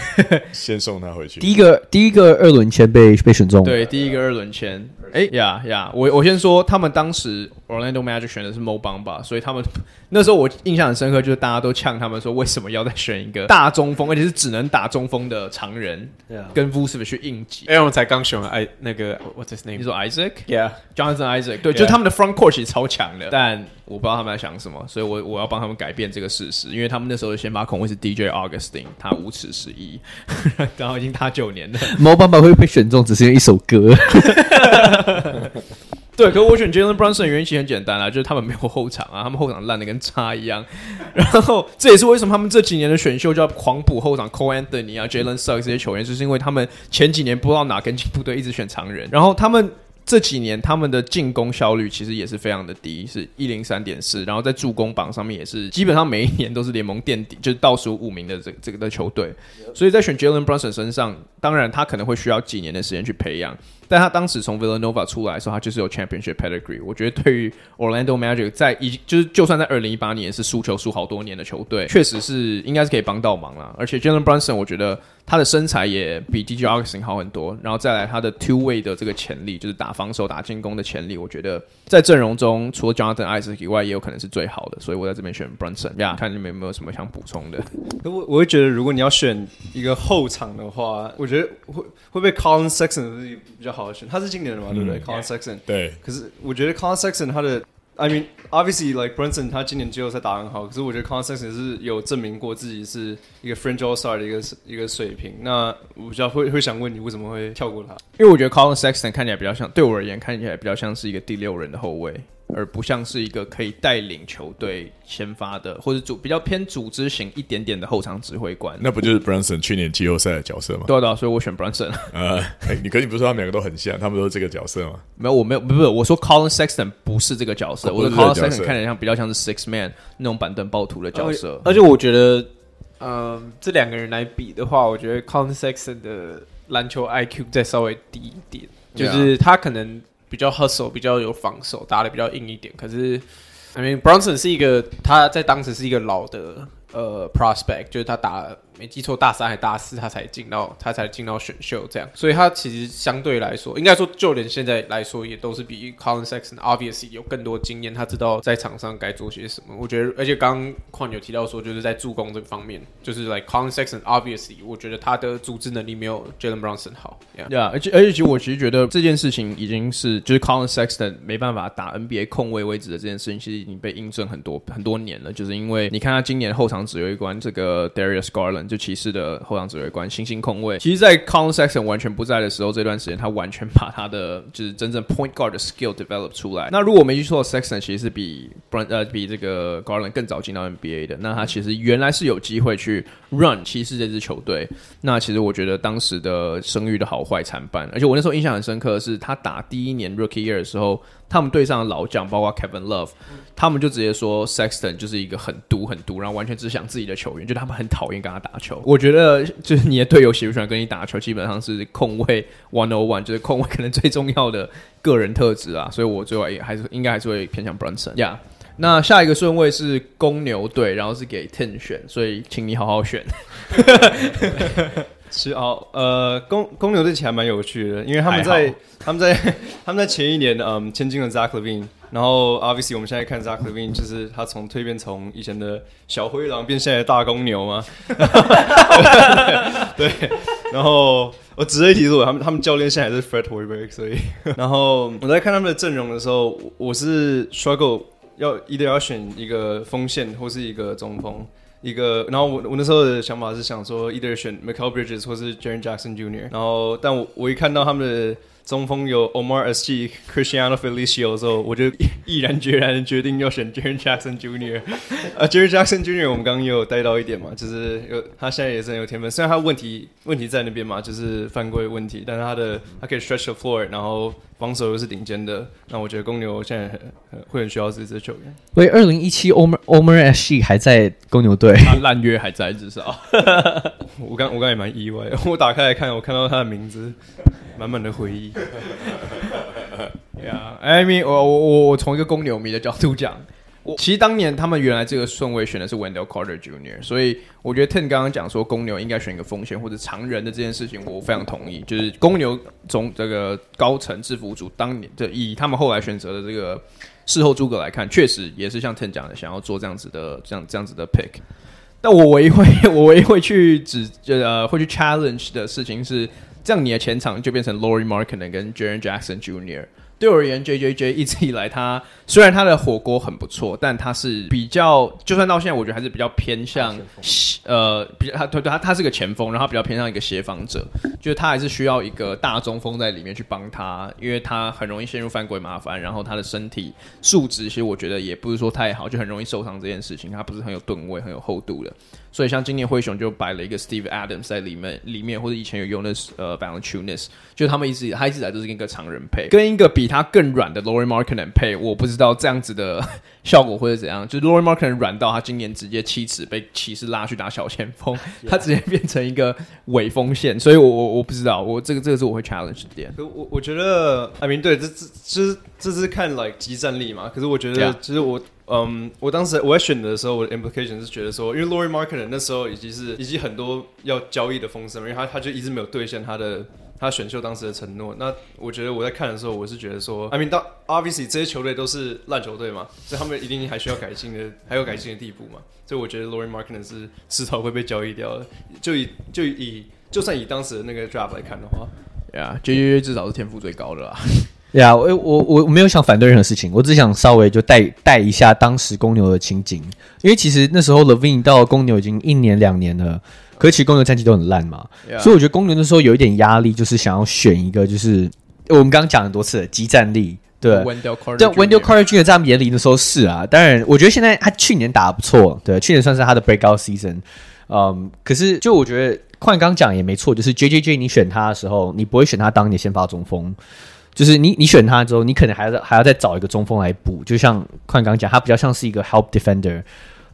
先送他回去，第一个第一个二轮签被被选中，对，第一个二轮签。哎呀呀！我我先说，他们当时 Orlando Magic 选的是 Mo Bamba，所以他们那时候我印象很深刻，就是大家都呛他们说，为什么要再选一个大中锋，而且是只能打中锋的常人，Yeah. 跟 Vucevic 去应急？哎，我们才刚选完哎，那个 What's his name？你说 Isaac？Yeah，Jonathan Isaac。对，就他们的 Front Court 其实超强的，但我不知道他们在想什么，所以我我要帮他们改变这个事实，因为他们那时候的先发控卫是 DJ Augustine，他无耻十一，然后已经打九年了。Mo Bamba 会被选中，只是因为一首歌。<laughs> 对，可是我选 Jalen Brunson 的原因其实很简单啊，就是他们没有后场啊，他们后场烂的跟渣一样。<laughs> 然后这也是为什么他们这几年的选秀就要狂补后场，Cole Anthony 啊，Jalen Suggs 这些球员，就是因为他们前几年不知道哪根筋不对，一直选常人。然后他们这几年他们的进攻效率其实也是非常的低，是一零三点四，然后在助攻榜上面也是基本上每一年都是联盟垫底，<laughs> 就是倒数五名的这个、这个的球队。所以在选 Jalen Brunson 身上，当然他可能会需要几年的时间去培养。但他当时从 Villanova 出来的时候，他就是有 Championship Pedigree。我觉得对于 Orlando Magic 在一就是就算在二零一八年是输球输好多年的球队，确实是应该是可以帮到忙啦。而且 Jalen Brunson 我觉得他的身材也比 DJ Augustin 好很多，然后再来他的 Two Way 的这个潜力，就是打防守打进攻的潜力，我觉得在阵容中除了 Jonathan Isaac 以外，也有可能是最好的。所以我在这边选 Brunson。呀、看你们有没有什么想补充的？<laughs> 我我会觉得，如果你要选一个后场的话，我觉得会会被 Colin Sexton 比较好的选，他是今年的嘛。对不对？Collin Sexton 对，可是我觉得 Collin Sexton 他的，I mean obviously like Brunson 他今年季后赛打很好，可是我觉得 Collin Sexton 是有证明过自己是一个 Fringe All Star 的一个一个水平。那我比较会会想问你为什么会跳过他？因为我觉得 Collin Sexton 看起来比较像，对我而言看起来比较像是一个第六人的后卫。而不像是一个可以带领球队先发的，或者组比较偏组织型一点点的后场指挥官。那不就是 Brunson 去年季后赛的角色吗？对的、啊，所以我选 Brunson。呃，欸、你可你不是说他们两个都很像，他们都是这个角色吗？没有，我没有，不是，我说 Collin Sexton 不是这个角色，哦、我的 Collin Sexton 看起来像比较像是 Six Man 那种板凳暴徒的角色。而且我觉得，嗯、呃，这两个人来比的话，我觉得 Collin Sexton 的篮球 IQ 再稍微低一点，就是他可能。比较 hustle，比较有防守，打的比较硬一点。可是，I mean，Bronson 是一个他在当时是一个老的呃 prospect，就是他打。没记错，大三还大四，他才进到他才进到选秀这样，所以他其实相对来说，应该说就连现在来说，也都是比 Colin Sexton obviously 有更多经验，他知道在场上该做些什么。我觉得，而且刚刚矿有提到说，就是在助攻这个方面，就是 like Colin Sexton obviously，我觉得他的组织能力没有 Jalen Brunson 好。对啊而且而且其实我其实觉得这件事情已经是就是 Colin Sexton 没办法打 NBA 控卫位置的这件事情，其实已经被印证很多很多年了。就是因为你看他今年后场指挥官这个 Darius Garland 就骑士的。后场指挥官，新星控卫。其实，在 Colin Sexton 完全不在的时候，这段时间他完全把他的就是真正 point guard 的 skill develop 出来。那如果我没记错，Sexton 其实是比 Brun 呃比这个 Garland 更早进到 NBA 的。那他其实原来是有机会去 run 骑士这支球队。那其实我觉得当时的声誉的好坏参半。而且我那时候印象很深刻的是，他打第一年 Rookie Year 的时候。他们队上的老将，包括 Kevin Love，他们就直接说 Sexton 就是一个很毒、很毒，然后完全只想自己的球员，就他们很讨厌跟他打球。我觉得，就是你的队友喜不喜欢跟你打球，基本上是控卫 one o one，就是控卫可能最重要的个人特质啊。所以我最后也还是应该还是会偏向 Brunson。呀，那下一个顺位是公牛队，然后是给 Ten 选，所以请你好好选。<laughs> 其实哦，呃，公公牛队其实还蛮有趣的，因为他们在他们在 <laughs> 他们在前一年，嗯，签进了 Zach Levine，然后 obviously 我们现在看 Zach Levine 就是他从蜕变从以前的小灰狼变现在的大公牛嘛，<laughs> 对，然后我直接提出他们他们教练现在还是 Fred Hoiberg，所以，<laughs> 然后我在看他们的阵容的时候，我是 struggle 要一定要选一个锋线或是一个中锋。一个，然后我我那时候的想法是想说，either 选 Mikal Bridges 或是 Jaren Jackson Jr.，然后但我我一看到他们的。中锋有 Omar Asik、Cristiano Felicio 的时候，我就毅然决然的决定要选 Jerry Jackson Jr. 啊，Jerry Jackson Jr. 我们刚刚也有带到一点嘛，就是有他现在也是很有天分，虽然他问题问题在那边嘛，就是犯规问题，但是他的他可以 stretch the floor，然后防守又是顶尖的，那我觉得公牛现在很会很需要这支球员。喂，二零一七 Omar Omar Asik 还在公牛队，他烂约还在至少。<laughs> 我刚我刚也蛮意外，我打开来看，我看到他的名字。满满的回忆。呀，I mean，我我我我从一个公牛迷的角度讲，我其实当年他们原来这个顺位选的是 Wendell Carter Jr.，所以我觉得 Ten 刚刚讲说公牛应该选一个锋线或者常人的这件事情，我非常同意。就是公牛从这个高层制服组当年的以他们后来选择的这个事后诸葛来看，确实也是像 Ten 讲的，想要做这样子的这样这样子的 pick。但我唯一会 <laughs> 我唯一会去指呃会去 challenge 的事情是。这样你的前场就变成 Lauri Markkanen 跟 Jaren Jackson Jr. 对我而言，J J J 一直以来他虽然他的火锅很不错，但他是比较，就算到现在，我觉得还是比较偏向呃，比较他对对他他是个前锋，然后比较偏向一个协防者，就是他还是需要一个大中锋在里面去帮他，因为他很容易陷入犯规麻烦，然后他的身体素质其实我觉得也不是说太好，就很容易受伤这件事情，他不是很有吨位、很有厚度的。所以像今年灰熊就摆了一个 Steve Adams 在里面，里面或者以前有用的呃 b a l a n c h u n a s 就他们一直他一直以来都是跟一个常人配，跟一个比他更软的 Lauri Markkanen 配，我不知道这样子的 <laughs> 效果会是怎样。就是 Lauri Markkanen 软到他今年直接七尺被骑士拉去打小前锋，他直接变成一个伪锋线，所以我我我不知道，我这个这个是我会 challenge 的点。我我觉得，I mean 对，这这这这是看 like 即战力嘛，可是我觉得其实我。嗯，我当时我在选的时候，我的 implication 是觉得说，因为 Lauri Markkanen 那时候已经是已经很多要交易的风声，因为他他就一直没有兑现他的他选秀当时的承诺。那我觉得我在看的时候，我是觉得说，I mean，当 obviously 这些球队都是烂球队嘛，所以他们一定还需要改进的，<laughs> 还有改进的地步嘛。所以我觉得 Lauri Markkanen 是迟早会被交易掉的。就以就以就算以当时的那个 draft 来看的话，呀，JJJ 至少是天赋最高的啦。对啊，我我我没有想反对任何事情，我只想稍微就带带一下当时公牛的情景，因为其实那时候 LaVine 到公牛已经一年两年了，可是其实公牛战绩都很烂嘛，Yeah. 所以我觉得公牛那时候有一点压力，就是想要选一个，就是我们刚刚讲很多次即战力，对，Wendell Carter，对，Wendell Carter Jr. 在他们眼里的时候是啊，当然我觉得现在他去年打得不错，对，去年算是他的 breakout season，嗯，可是就我觉得矿刚讲也没错，就是 JJJ 你选他的时候，你不会选他当你的先发中锋。就是你，你选他之后，你可能还要还要再找一个中锋来补，就像宽刚讲，他比较像是一个 help defender。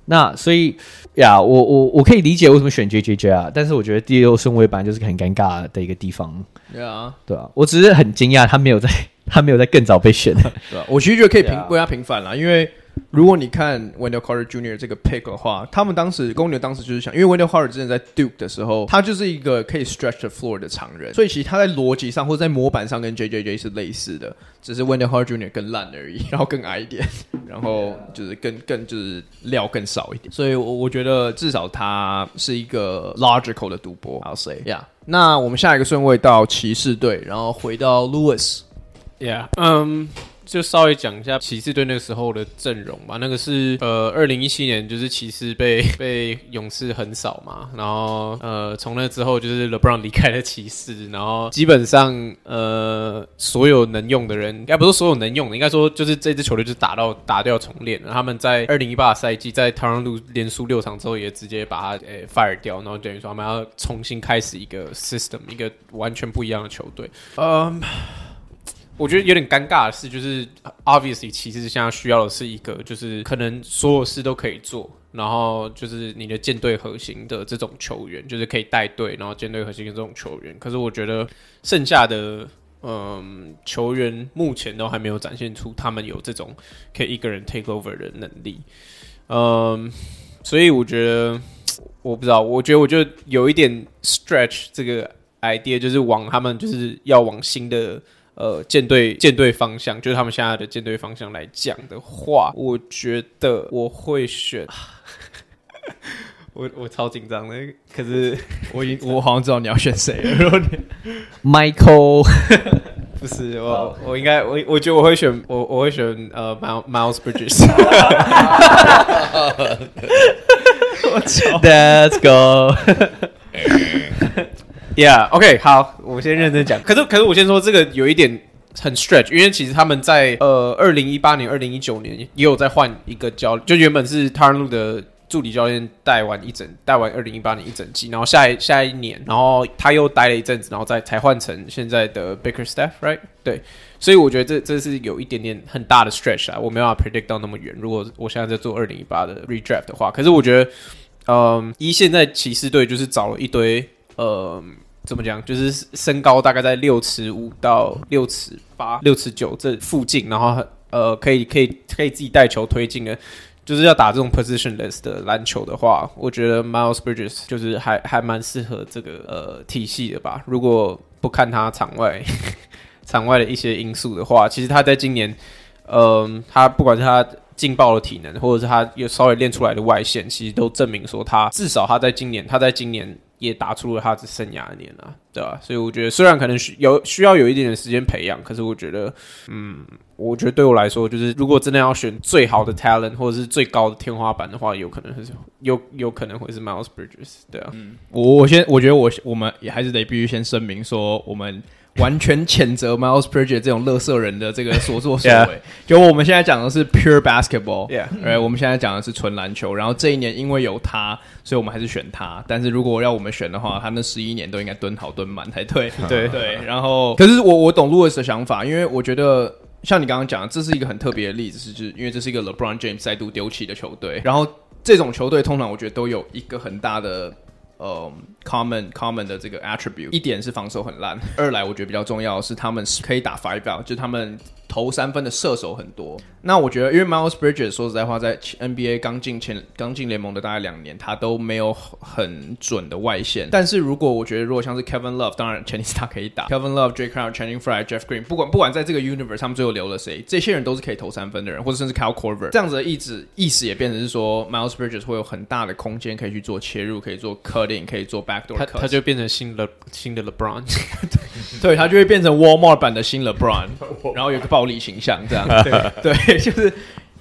那所以呀，我我我可以理解为什么选 JJJ 啊，但是我觉得第六顺位本来就是个很尴尬的一个地方。对啊，对啊，我只是很惊讶他没有在，他没有在更早被选。<laughs> 对啊，我其实觉得可以平 <laughs> 为他平反了，因为。如果你看 Wendell Carter Jr. 这个 pick 的话，他们当时公牛当时就是想，因为 Wendell Carter 之前在 Duke 的时候，他就是一个可以 stretch the floor 的长人，所以其实他在逻辑上或者在模板上跟 JJJ 是类似的，只是 Wendell Carter Jr. 更烂而已，<laughs> 然后更矮一点，<laughs> 然后就是更更就是料更少一点，所以我我觉得至少他是一个 logical 的赌博。I'll say yeah。那我们下一个顺位到骑士队，然后回到 Lewis，yeah，嗯、um。就稍微讲一下骑士队那个时候的阵容吧。那个是呃，二零一七年就是骑士被 <laughs> 被勇士横扫嘛，然后呃，从那之后就是 LeBron 离开了骑士，然后基本上呃，所有能用的人，应该不是所有能用的，应该说就是这支球队就打到打掉重练了。他们在二零一八赛季在唐人路连输六场之后，也直接把他呃 fire 掉，然后等于说他们要重新开始一个 system，一个完全不一样的球队。嗯。我觉得有点尴尬的是，就是 obviously 其实现在需要的是一个，就是可能所有事都可以做，然后就是你的舰队核心的这种球员，就是可以带队，然后舰队核心的这种球员。可是我觉得剩下的嗯球员目前都还没有展现出他们有这种可以一个人 take over 的能力。嗯，所以我觉得我不知道，我觉得我就有一点 stretch 这个 idea，就是往他们就是要往新的。呃，舰队舰队方向就是他们现在的舰队方向来讲的话，我觉得我会选。<laughs> 我我超紧张的，可是 <laughs> 我已我好像知道你要选谁了。<laughs> Michael 不是我，我应该我我觉得我会选我我会选呃 Miles Bridges。我操，Let's go。Yeah, OK，好，我先认真讲。可是，可是我先说这个有一点很 stretch，因为其实他们在呃二零一八年、二零一九年也有在换一个教，就原本是汤恩路的助理教练带完一整带完二零一八年一整季，然后下一下一年，然后他又待了一阵子，然后再才换成现在的 Bakerstaff，right？对，所以我觉得这这是有一点点很大的 stretch 啊，我没办法 predict 到那么远。如果我现在在做二零一八的 redraft 的话，可是我觉得，嗯、一现在骑士队就是找了一堆。呃，怎么讲？就是身高大概在六尺五到六尺八、六尺九这附近，然后呃，可以可以可以自己带球推进的，就是要打这种 positionless 的篮球的话，我觉得 Miles Bridges 就是还还蛮适合这个呃体系的吧。如果不看他场外 <laughs> 场外的一些因素的话，其实他在今年，嗯、他不管是他劲爆的体能，或者是他有稍微练出来的外线，其实都证明说他至少他在今年他在今年。也打出了他的生涯年啊，对吧？所以我觉得虽然可能需有需要有一点点时间培养，可是我觉得，嗯，我觉得对我来说，就是如果真的要选最好的 talent 或者是最高的天花板的话，有可能是有有可能会是 Miles Bridges，对啊。嗯，我我先我觉得我我们也还是得必须先声明说我们。完全谴责 Miles Bridges 这种乐色人的这个所作所为。就我们现在讲的是 pure basketball，Yeah，哎，我们现在讲的是纯篮球。然后这一年因为有他，所以我们还是选他。但是如果要我们选的话，他那十一年都应该蹲好蹲满才对。<laughs> 对对。然后，可是我我懂 Louis 的想法，因为我觉得像你刚刚讲的，这是一个很特别的例子，是就是因为这是一个 LeBron James 再度丢弃的球队。然后这种球队通常我觉得都有一个很大的。呃、，common common 的这个 attribute，一点是防守很烂，二来我觉得比较重要是他们是可以打 five out，就他们。投三分的射手很多，那我觉得，因为 Miles Bridges 说实在话，在 NBA 刚进前刚进联盟的大概两年，他都没有很准的外线。但是如果我觉得，如果像是 Kevin Love，当然前提是他可以打。Kevin Love、Jae Crowder、Channing Frye、Jeff Green，不管不管在这个 universe 他们最后留了谁，这些人都是可以投三分的人，或者甚至 Kyle Korver 这样子的意思，意思也变成是说 Miles Bridges 会有很大的空间可以去做切入，可以做 cutting，可以做 backdoor，他他就变成新的新的 LeBron，<laughs> 对，他就会变成 Walmart 版的新 LeBron，<laughs> 然后有个暴力形象这样。<laughs> 对 <laughs> 对，就是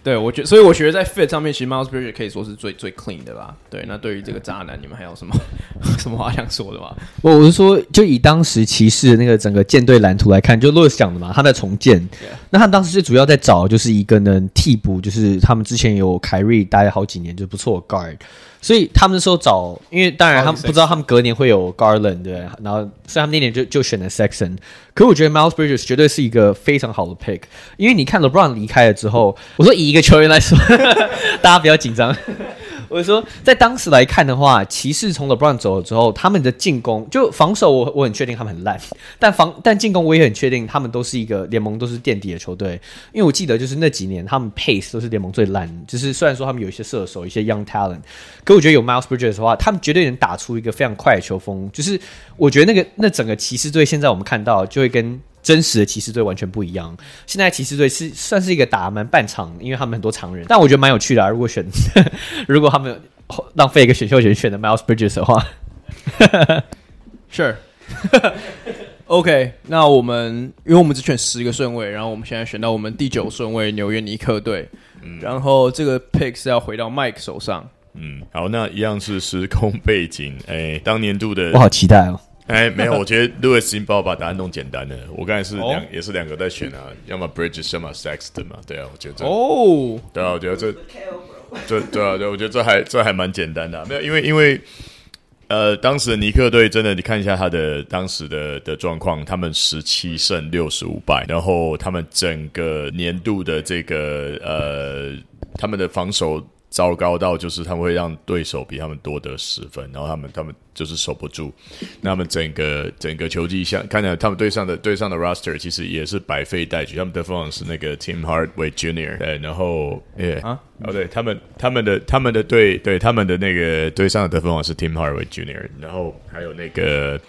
对我觉得，所以我觉得在 fit 上面，其实 Miles Bridges 可以说是最最 clean 的啦。对，那对于这个渣男，你们还有什么 <laughs> 什么话想说的吗？我我是说，就以当时骑士的那个整个舰队蓝图来看，就 Louis 讲的嘛，他在重建。那他当时最主要在找就是一个能替补，就是他们之前有凯瑞待了好几年，就不错的 guard。所以他们那时候找，因为当然他们不知道他们隔年会有 Garland 对，然后所以他们那年就就选了 Sexton。可我觉得 Miles Bridges 绝对是一个非常好的 pick，因为你看 LeBron 离开了之后，我说以一个球员来说，<laughs> 大家不要紧张。我说，在当时来看的话，骑士从 LeBron 走了之后，他们的进攻就防守我，我很确定他们很烂，但防但进攻我也很确定他们都是一个联盟都是垫底的球队。因为我记得就是那几年他们 pace 都是联盟最烂，就是虽然说他们有一些射手，一些 young talent，可我觉得有 Miles Bridges 的话，他们绝对能打出一个非常快的球风。就是我觉得那个那整个骑士队现在我们看到就会跟。真实的骑士队完全不一样。现在骑士队是算是一个打蛮半场，因为他们很多常人，但我觉得蛮有趣的啊。如果选，<laughs> 如果他们浪费一个选秀权选的 Miles Bridges 的话，Sure。<laughs> OK，那我们因为我们只选十个顺位，然后我们现在选到我们第九顺位纽约尼克队，嗯，然后这个 pick 是要回到 Mike 手上。嗯，好，那一样是时空背景，哎，当年度的，我好期待哦。哎，没有，我觉得 Louis 已经帮我把答案弄简单了。我刚才是两，oh? 也是两个在选啊，要么 Bridges，要么 Sexton 嘛。对啊，我觉得这，哦，oh. 对啊，我觉得这，这，对啊，对，我觉得这还这还蛮简单的啊。没有，因为因为呃，当时的尼克队真的，你看一下他的当时的的状况，他们十七胜六十五败，然后他们整个年度的这个呃，他们的防守。糟糕到就是他们会让对手比他们多得十分，然后他们他们就是守不住。那么整个整个球季像看起来他们队上的队上的 roster 其实也是百废待举。他们得分王是那个 Tim Hardaway Jr.，对，然后耶啊哦对，他们他们的他们的队对他们的那个队上的得分王是 Tim Hardaway Jr.，然后还有那个。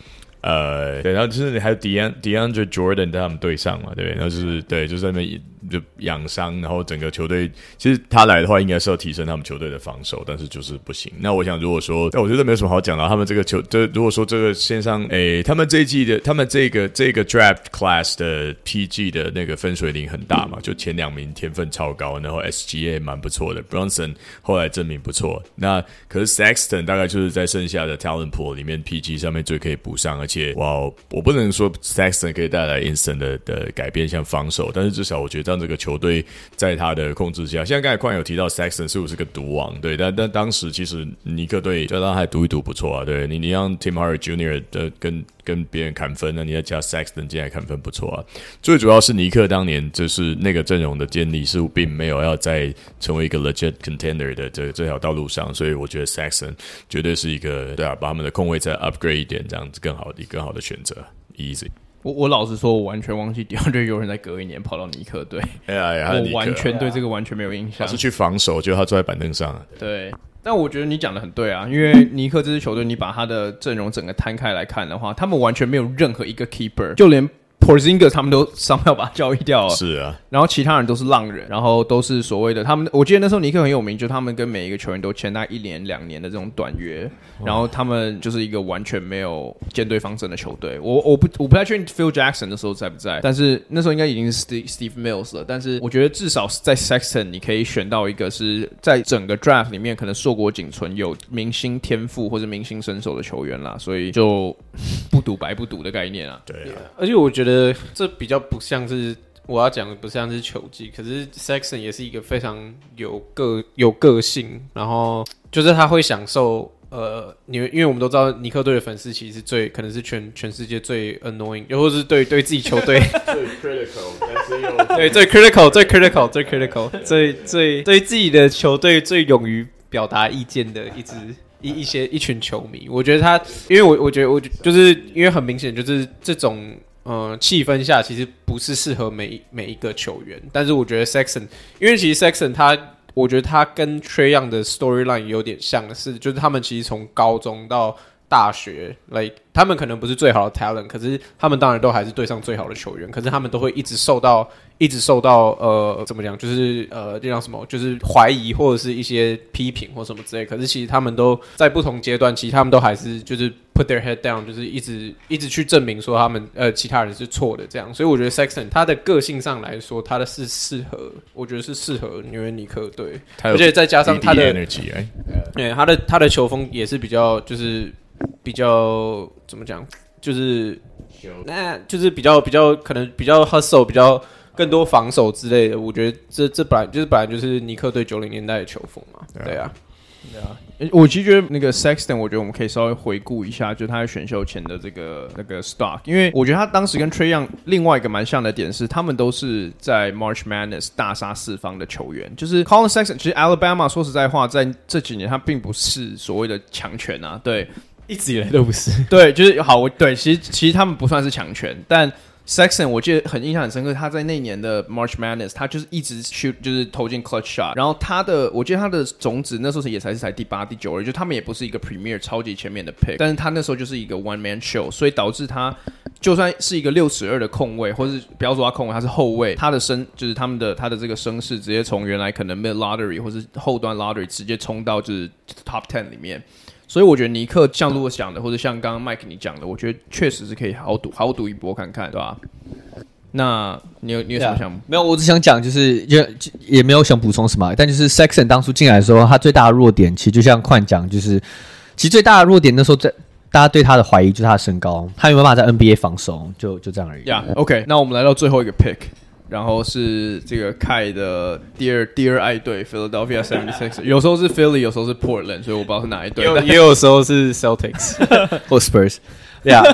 呃，对，然后就是还有 DeAndre DeAndre Jordan 在他们队上嘛，对，然后就是对，就是在那边就养伤，然后整个球队其实他来的话，应该是要提升他们球队的防守，但是就是不行。那我想，如果说，那我觉得没有什么好讲的，他们这个球，这如果说这个线上，诶，他们这一季的，他们这个这个 Draft Class 的 PG 的那个分水岭很大嘛，就前两名天分超高，然后 SGA 蛮不错的 Bronson 后来证明不错。那可是 Sexton 大概就是在剩下的 Talent Pool 里面 PG 上面最可以补上，而且。且哇，我不能说 Sexton 可以带来 instant 的的改变，像防守，但是至少我觉得让这个球队在他的控制下，现在刚才矿有提到 Saxon 是不是个毒王？对，但但当时其实尼克队就让他赌一赌不错啊。对你，你让 Tim Hardaway Jr. 的跟跟别人砍分，那你要加 Saxon 进来砍分不错啊。最主要是尼克当年就是那个阵容的建立是并没有要再成为一个 legit contender 的这这条道路上，所以我觉得 Saxon 绝对是一个对啊，把他们的控卫再 upgrade 一点，这样子更好的。更好的选择，easy。我我老实说，我完全忘记 <laughs> DeAndre 有人在隔一年跑到尼克队。哎呀呀，我完全对这个完全没有印象。他是去防守，就他坐在板凳上。对，但我觉得你讲的很对啊，因为尼克这支球队，你把他的阵容整个摊开来看的话，他们完全没有任何一个 keeper，就连 Porzingis 他们都商票把他交易掉了。是啊，然后其他人都是浪人，然后都是所谓的他们。我记得那时候尼克很有名，就他们跟每一个球员都签大概一年两年的这种短约，然后他们就是一个完全没有舰队方针的球队。我我不我不太确定 Phil Jackson 的时候在不在，但是那时候应该已经是 Steve Steve Mills 了。但是我觉得至少在 Sexton 你可以选到一个是在整个 Draft 里面可能硕果仅存有明星天赋或者明星身手的球员啦，所以就不赌白不赌的概念啊。对啊，而且我觉得这比较不像是我要讲的，不像是球技。可是 Sexton 也是一个非常有个有个性，然后就是他会享受呃，因为因为我们都知道尼克队的粉丝其实最可能是全全世界最 annoying，又或是对对自己球队最 critical，对最 critical 最 critical 最 critical 最最对自己的球队最勇于表达意见的一支。一一些一群球迷，我觉得他，因为我我觉得我就是因为很明显就是这种呃气氛下，其实不是适合每每一个球员。但是我觉得 Sexton，因为其实 Sexton 他，我觉得他跟 Trae Young 的 storyline 有点像是，就是他们其实从高中到大学，like 他们可能不是最好的 talent，可是他们当然都还是对上最好的球员。可是他们都会一直受到，一直受到呃，怎么讲，就是呃，这叫什么？就是怀疑或者是一些批评或什么之类。可是其实他们都在不同阶段，其实他们都还是就是 put their head down，就是一直一直去证明说他们呃其他人是错的这样。所以我觉得 Sexton 他的个性上来说，他的是适合，我觉得是适合纽约尼克队，而且再加上他的 energy，哎，对，他的他的球风也是比较就是。比较怎么讲，就是那就是比较比较可能比较 hustle，比较更多防守之类的。我觉得这这本来就是本来就是尼克队九零年代的球风嘛。对啊，对啊。我其实觉得那个 Sexton，我觉得我们可以稍微回顾一下，就他在选秀前的这个那个 stock，因为我觉得他当时跟 Trae Young 另外一个蛮像的点是，他们都是在 March Madness 大杀四方的球员。就是 Collin Sexton，其实 Alabama 说实在话，在这几年他并不是所谓的强权啊，对。一直以来都不是，<laughs> 对，就是好，我对，其实其实他们不算是强权，但 Sexton 我记得很印象很深刻，他在那年的 March Madness，他就是一直 shoot，就是投进 clutch shot，然后他的，我记得他的种子那时候也才是才第八、第九而已，就他们也不是一个 Premier 超级前面的 pick，但是他那时候就是一个 one man show，所以导致他就算是一个六尺二的控卫，或是不要说他控卫，他是后卫，他的身就是他们的他的这个声势直接从原来可能 mid lottery 或是后端 lottery 直接冲到就是 top ten 里面。所以我觉得尼克像如果讲的，或者像刚刚麦克你讲的，我觉得确实是可以好赌好赌一波看看，对吧？那你有你有什么想？没有，我只想讲就是也也没有想补充什么，但就是 Sexton 当初进来的时候，他最大的弱点其实就像宽讲，就是其实最大的弱点那时候在大家对他的怀疑就是他的身高，他有没有办法在 NBA 防守，就就这样而已。呀、yeah，OK，那我们来到最后一个 pick。然后是这个 Kai 的第二第二爱队 Philadelphia Seventy Six，有时候是 Philly，有时候是 Portland，所以我不知道是哪一队。也有，也有时候是 Celtics 或 Spurs。对 <laughs> 啊，<laughs>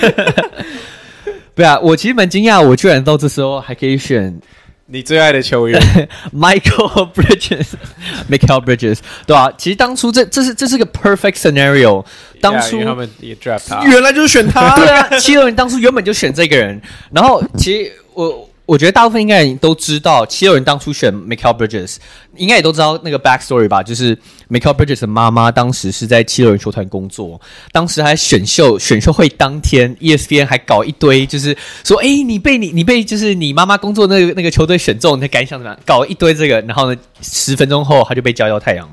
<laughs> 对啊，我其实蛮惊讶，我居然到这时候还可以选。你最爱的球员 Michael Bridges，Michael Bridges，对吧、啊？其实当初这这是这是个 perfect scenario，当初、yeah, 他们也 draft 他，原来就是选他，对啊，七六人当初原本就选这个人，然后其实我。我觉得大部分应该都知道，七六人当初选 Mikal Bridges，应该也都知道那个 backstory 吧？就是 Mikal Bridges 的妈妈当时是在七六人球团工作，当时还选秀选秀会当天，ESPN 还搞一堆，就是说，哎，你被你你被就是你妈妈工作那个那个球队选中，你的感想怎么样？搞一堆这个，然后呢，十分钟后他就被交易到太阳。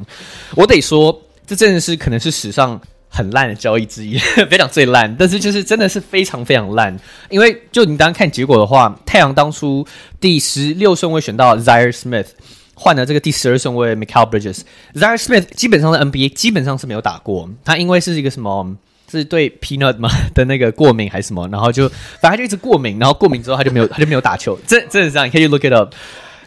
我得说，这真的是可能是史上。很烂的交易之一，<laughs> 非常最烂，但是就是真的是非常非常烂。因为就你当看结果的话，太阳当初第十六顺位选到 Zaire Smith，换了这个第十二顺位 Mikal Bridges。Zaire Smith 基本上的 NBA 基本上是没有打过，他因为是一个什么，是对 peanut 嘛的那个过敏还是什么，然后就反正他就一直过敏，然后过敏之后他就没有他就没有打球，真真的是这样，你可以 look it up。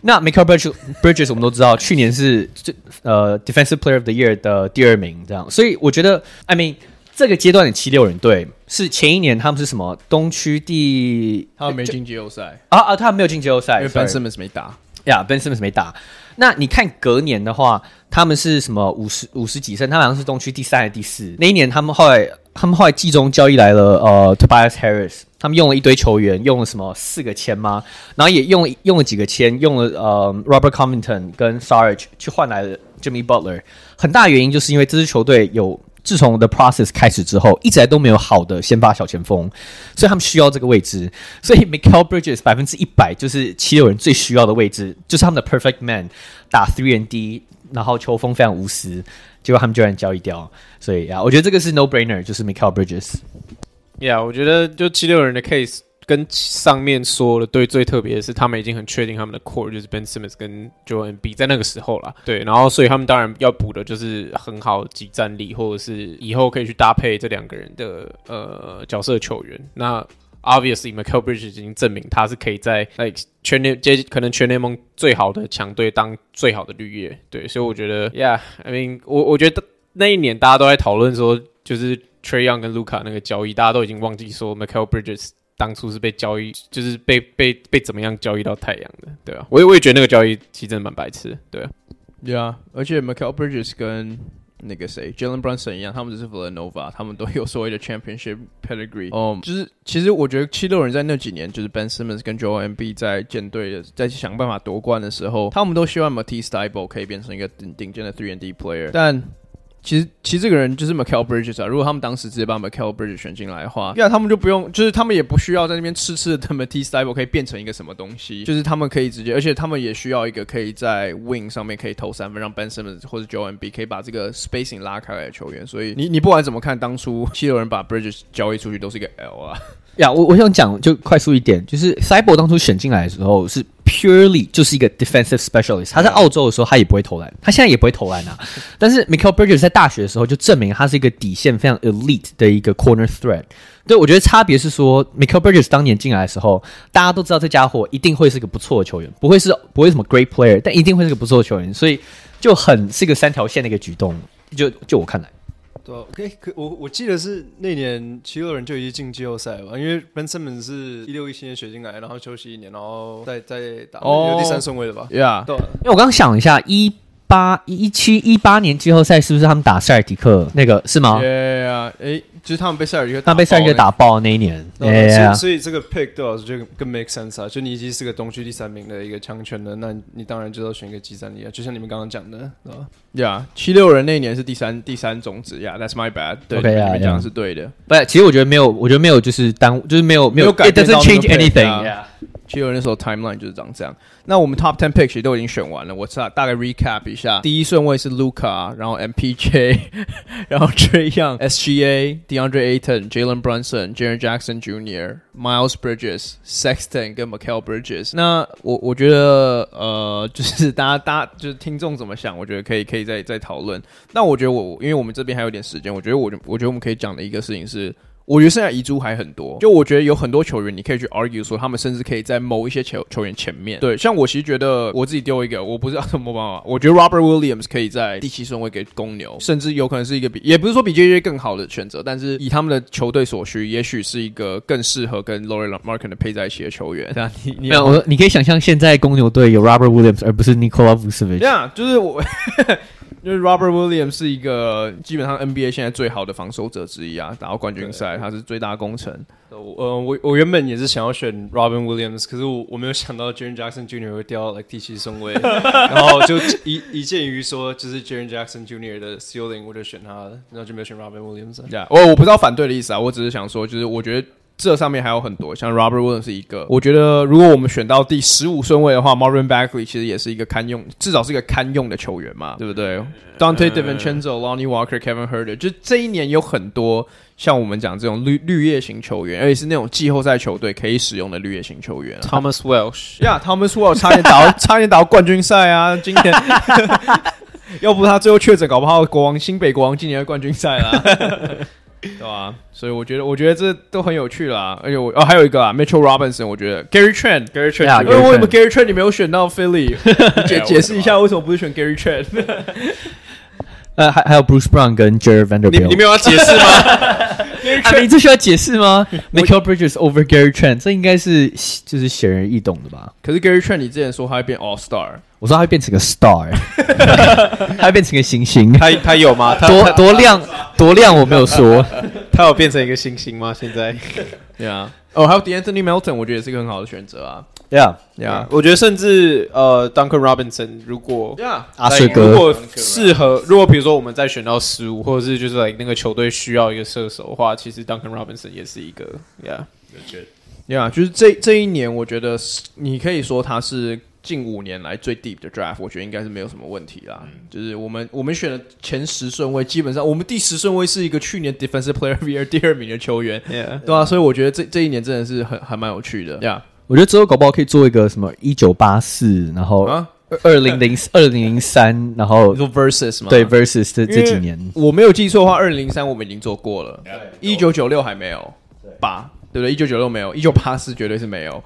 那 Mikal Bridges，Bridges <laughs> 我们都知道，去年是最呃 Defensive Player of the Year 的第二名，这样，所以我觉得，I mean 这个阶段的七六人队是前一年他们是什么东区第，他们没进季后赛啊啊，他们没有进季后赛，因为 Ben Simmons 没打，呀、yeah,，Ben Simmons 没打。那你看隔年的话，他们是什么五十五十几胜，他们好像是东区第三还是第四？那一年他们后来他们后来季中交易来了呃 Tobias Harris。他们用了一堆球员，用了什么四个签吗？然后也用用了几个签，用了呃 Robert Covington 跟 Sarge 去换来了 Jimmy Butler。很大原因就是因为这支球队有自从 The Process 开始之后，一直来都没有好的先发小前锋，所以他们需要这个位置。所以 Mikal Bridges 百分之一百就是七六人最需要的位置，就是他们的 Perfect Man，打 Three and D，然后球风非常无私，结果他们居然交易掉。所以啊，我觉得这个是 No Brainer，就是 Mikal Bridges。呀，yeah, 我觉得就七六人的 case。跟上面说的对，最特别的是他们已经很确定他们的 core 就是 Ben Simmons 跟 Joel Embiid 在那个时候了，对，然后所以他们当然要补的就是很好集战力，或者是以后可以去搭配这两个人的呃角色球员。那 Obviously Mikal Bridges 已经证明他是可以在 like 全联接可能全联盟最好的强队当最好的绿叶，对，所以我觉得 Yeah，I mean 我我觉得那一年大家都在讨论说，就是 Trae Young 跟 Luca 那个交易，大家都已经忘记说 Michael Bridges。当初是被交易，就是被被被怎么样交易到太阳的，对啊，我也我也觉得那个交易其实真的蛮白痴，对啊，对啊，而且 Michael Bridges 跟那个谁 Jalen Brunson 一样，他们只是 Villanova，他们都有所谓的 Championship pedigree，哦、um，就是其实我觉得七六人在那几年，就是 Ben Simmons 跟 Joel Embiid 在建队的，在想办法夺冠的时候，他们都希望 Matisse Thybulle 可以变成一个顶顶尖的 Three and D player，但。其实，其实这个人就是 Mikal Bridges 啊。如果他们当时直接把 Mikal Bridges 选进来的话，那他们就不用，就是他们也不需要在那边痴痴的等 Matisse Thybulle 可以变成一个什么东西。就是他们可以直接，而且他们也需要一个可以在 Wing 上面可以投三分，让 Ben Simmons 或者 Joel Embiid 可以把这个 spacing 拉开来的球员。所以你你不管怎么看，当初七六人把 Bridges 交易出去都是一个 L 啊。呀，我我想讲就快速一点，就是 Thybulle 当初选进来的时候是 purely 就是一个 defensive specialist，他在澳洲的时候他也不会投篮，他现在也不会投篮啊。但是 Michael Bridges 在大学的时候就证明他是一个底线非常 elite 的一个 corner threat。对，我觉得差别是说，Michael Bridges 当年进来的时候，大家都知道这家伙一定会是个不错的球员，不会是不会什么 great player，但一定会是个不错的球员，所以就很是一个三条线的一个举动。就就我看来。对，OK，可我我记得是那年七六人就已经进季后赛了吧，因为 Ben Simmons 是一六一七年选进来，然后休息一年，然后再再打，有第三顺位的吧？Yeah，对，因为我刚刚想了一下，一八一七一八年季后赛是不是他们打塞尔迪克那个是吗？Yeah，哎。就是他们被塞尔迪克，他被塞尔迪克打爆那一年，所以所以这个 pick 对我来说就更 make sense 啊！就你已经是个东区第三名的一个强权了，那你当然就要选一个即战力啊！就像你们刚刚讲的，对吧？呀，七六人那一年是第三第三种子呀，That's my bad。对，你们讲的是对的。不，其实我觉得没有，我觉得没有，就是耽误，就是没有没有改变 change anything。其实那时候 timeline 就是长这样。那我们 top ten picks 都已经选完了，我大大概 recap 一下。第一顺位是 Luca，然后 MPJ，然后 Trae Young、SGA、DeAndre Ayton、Jalen Brunson、Jaren Jackson Jr.、Miles Bridges、Sexton 跟 Mikal Bridges。那我我觉得呃，就是大家大家就是听众怎么想，我觉得可以可以再再讨论。那我觉得我因为我们这边还有点时间，我觉得我我觉得我们可以讲的一个事情是。我觉得现在遗珠还很多，就我觉得有很多球员，你可以去 argue 说他们甚至可以在某一些球球员前面。对，像我其实觉得我自己丢一个，我不知道怎么办法。我觉得 Robert Williams 可以在第七顺位给公牛，甚至有可能是一个比，也不是说比 JJ 更好的选择，但是以他们的球队所需，也许是一个更适合跟 Lauri Markkanen 配在一起的球员。<laughs> 这样你你没有，我你可以想象现在公牛队有 Robert Williams 而不是 Nikola Vucevic。这样就是我。因为 Robert Williams 是一个基本上 NBA 现在最好的防守者之一啊，打到冠军赛他是最大功臣。呃，我我原本也是想要选 Robert Williams，可是我我没有想到 Jaren Jackson Jr. 会掉到 like 第七顺位，<laughs> 然后就一一鉴于说就是 Jaren Jackson Jr. 的 ceiling，我就选他了，然后就没有选 Robert Williams。对啊，我我不知道反对的意思啊，我只是想说，就是我觉得。这上面还有很多，像 Robert Williams 是一个。我觉得如果我们选到第十五顺位的话，Marvin Bagley 其实也是一个堪用，至少是一个堪用的球员嘛，对不对？Donte DiVincenzo、Lonnie Walker、Kevin Huerter，就这一年有很多像我们讲这种绿绿叶型球员，而且是那种季后赛球队可以使用的绿叶型球员。Thomas Welsh，呀、yeah,，Thomas Welsh 差点打到 <laughs> 差点打到冠军赛啊！今天 <laughs> 要不他最后确诊，搞不好国王新北国王今年的冠军赛啦。对吧？所以我觉得，我觉得这都很有趣啦。而且我哦，还有一个啊，Mitchell Robinson，我觉得 Gary Trent，Gary Trent，因为为什么 Gary Trent 你没有选到 Philly？解解释一下为什么不是选 Gary Trent？呃，还还有 Bruce Brown 跟 Jerry Vanderbilt，你你没有要解释吗？<laughs> 你这需要解释吗？<laughs> Mikal Bridges over Gary Trent，这应该是就是显而易懂的吧？可是 Gary Trent，你之前说他会变 All Star。我说他会变成个 star，<laughs> 他会变成个星星。他他有吗？多多亮多亮？我没有说。他有变成一个星星吗？现在对啊，哦，还有 De'Anthony Melton，我觉得也是一个很好的选择啊。Yeah, yeah，，我觉得甚至呃，Duncan Robinson 如果阿水哥，如果适合，如果比如说我们再选到十五，或者是就是 like 那个球队需要一个射手的话，其实 Duncan Robinson 也是一个 Yeah，Yeah，，就是这这一年，我觉得你可以说他是近五年来最 deep 的 draft，我觉得应该是没有什么问题啦。就是我们我们选的前十顺位，基本上我们第十顺位是一个去年 Defensive Player of Year 第二名的球员，Yeah，对啊，所以我觉得这这一年真的是很还蛮有趣的，Yeah。我觉得之后搞不好可以做一个什么一九八四，然后二零零 <laughs> 二零零三，然后你说 versus 吗？对 versus 这这几年，我没有记错的话，二零零三我们已经做过了，一九九六还没有。吧？对不对？一九九六没有，一九八四绝对是没有。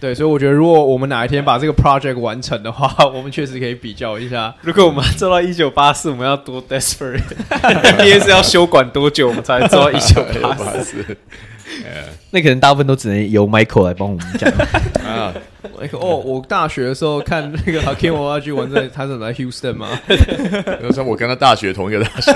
对，所以我觉得如果我们哪一天把这个 project 完成的话，<laughs> 我们确实可以比较一下。如果我们做到一九八四，我们要多 desperate？NBA <laughs> 是要休管多久，我们才能做到 <laughs> 一九八四？那可能大部分都只能由 Michael 来帮我们讲啊。哦，我大学的时候看那个 Hakeem Olajuwon 在他是来 Houston 吗？那时候我跟他大学同一个大学。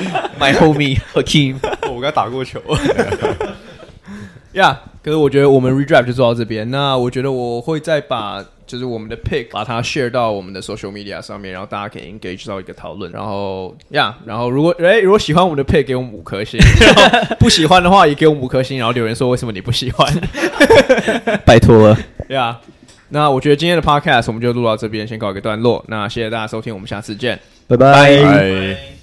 <laughs> My homie Hakeem，<laughs> 我跟他打过球。<laughs> 呀，可是我觉得我们 redraft 就做到这边。那我觉得我会再把就是我们的 pick 把它 share 到我们的 social media 上面，然后大家可以 engage 到一个讨论。然后呀，然后如果哎如果喜欢我们的 pick，给我们五颗星；不喜欢的话也给我们五颗星，然后留言说为什么你不喜欢。拜托了。呀，那我觉得今天的 podcast 我们就录到这边，先告一个段落。那谢谢大家收听，我们下次见，拜拜。拜。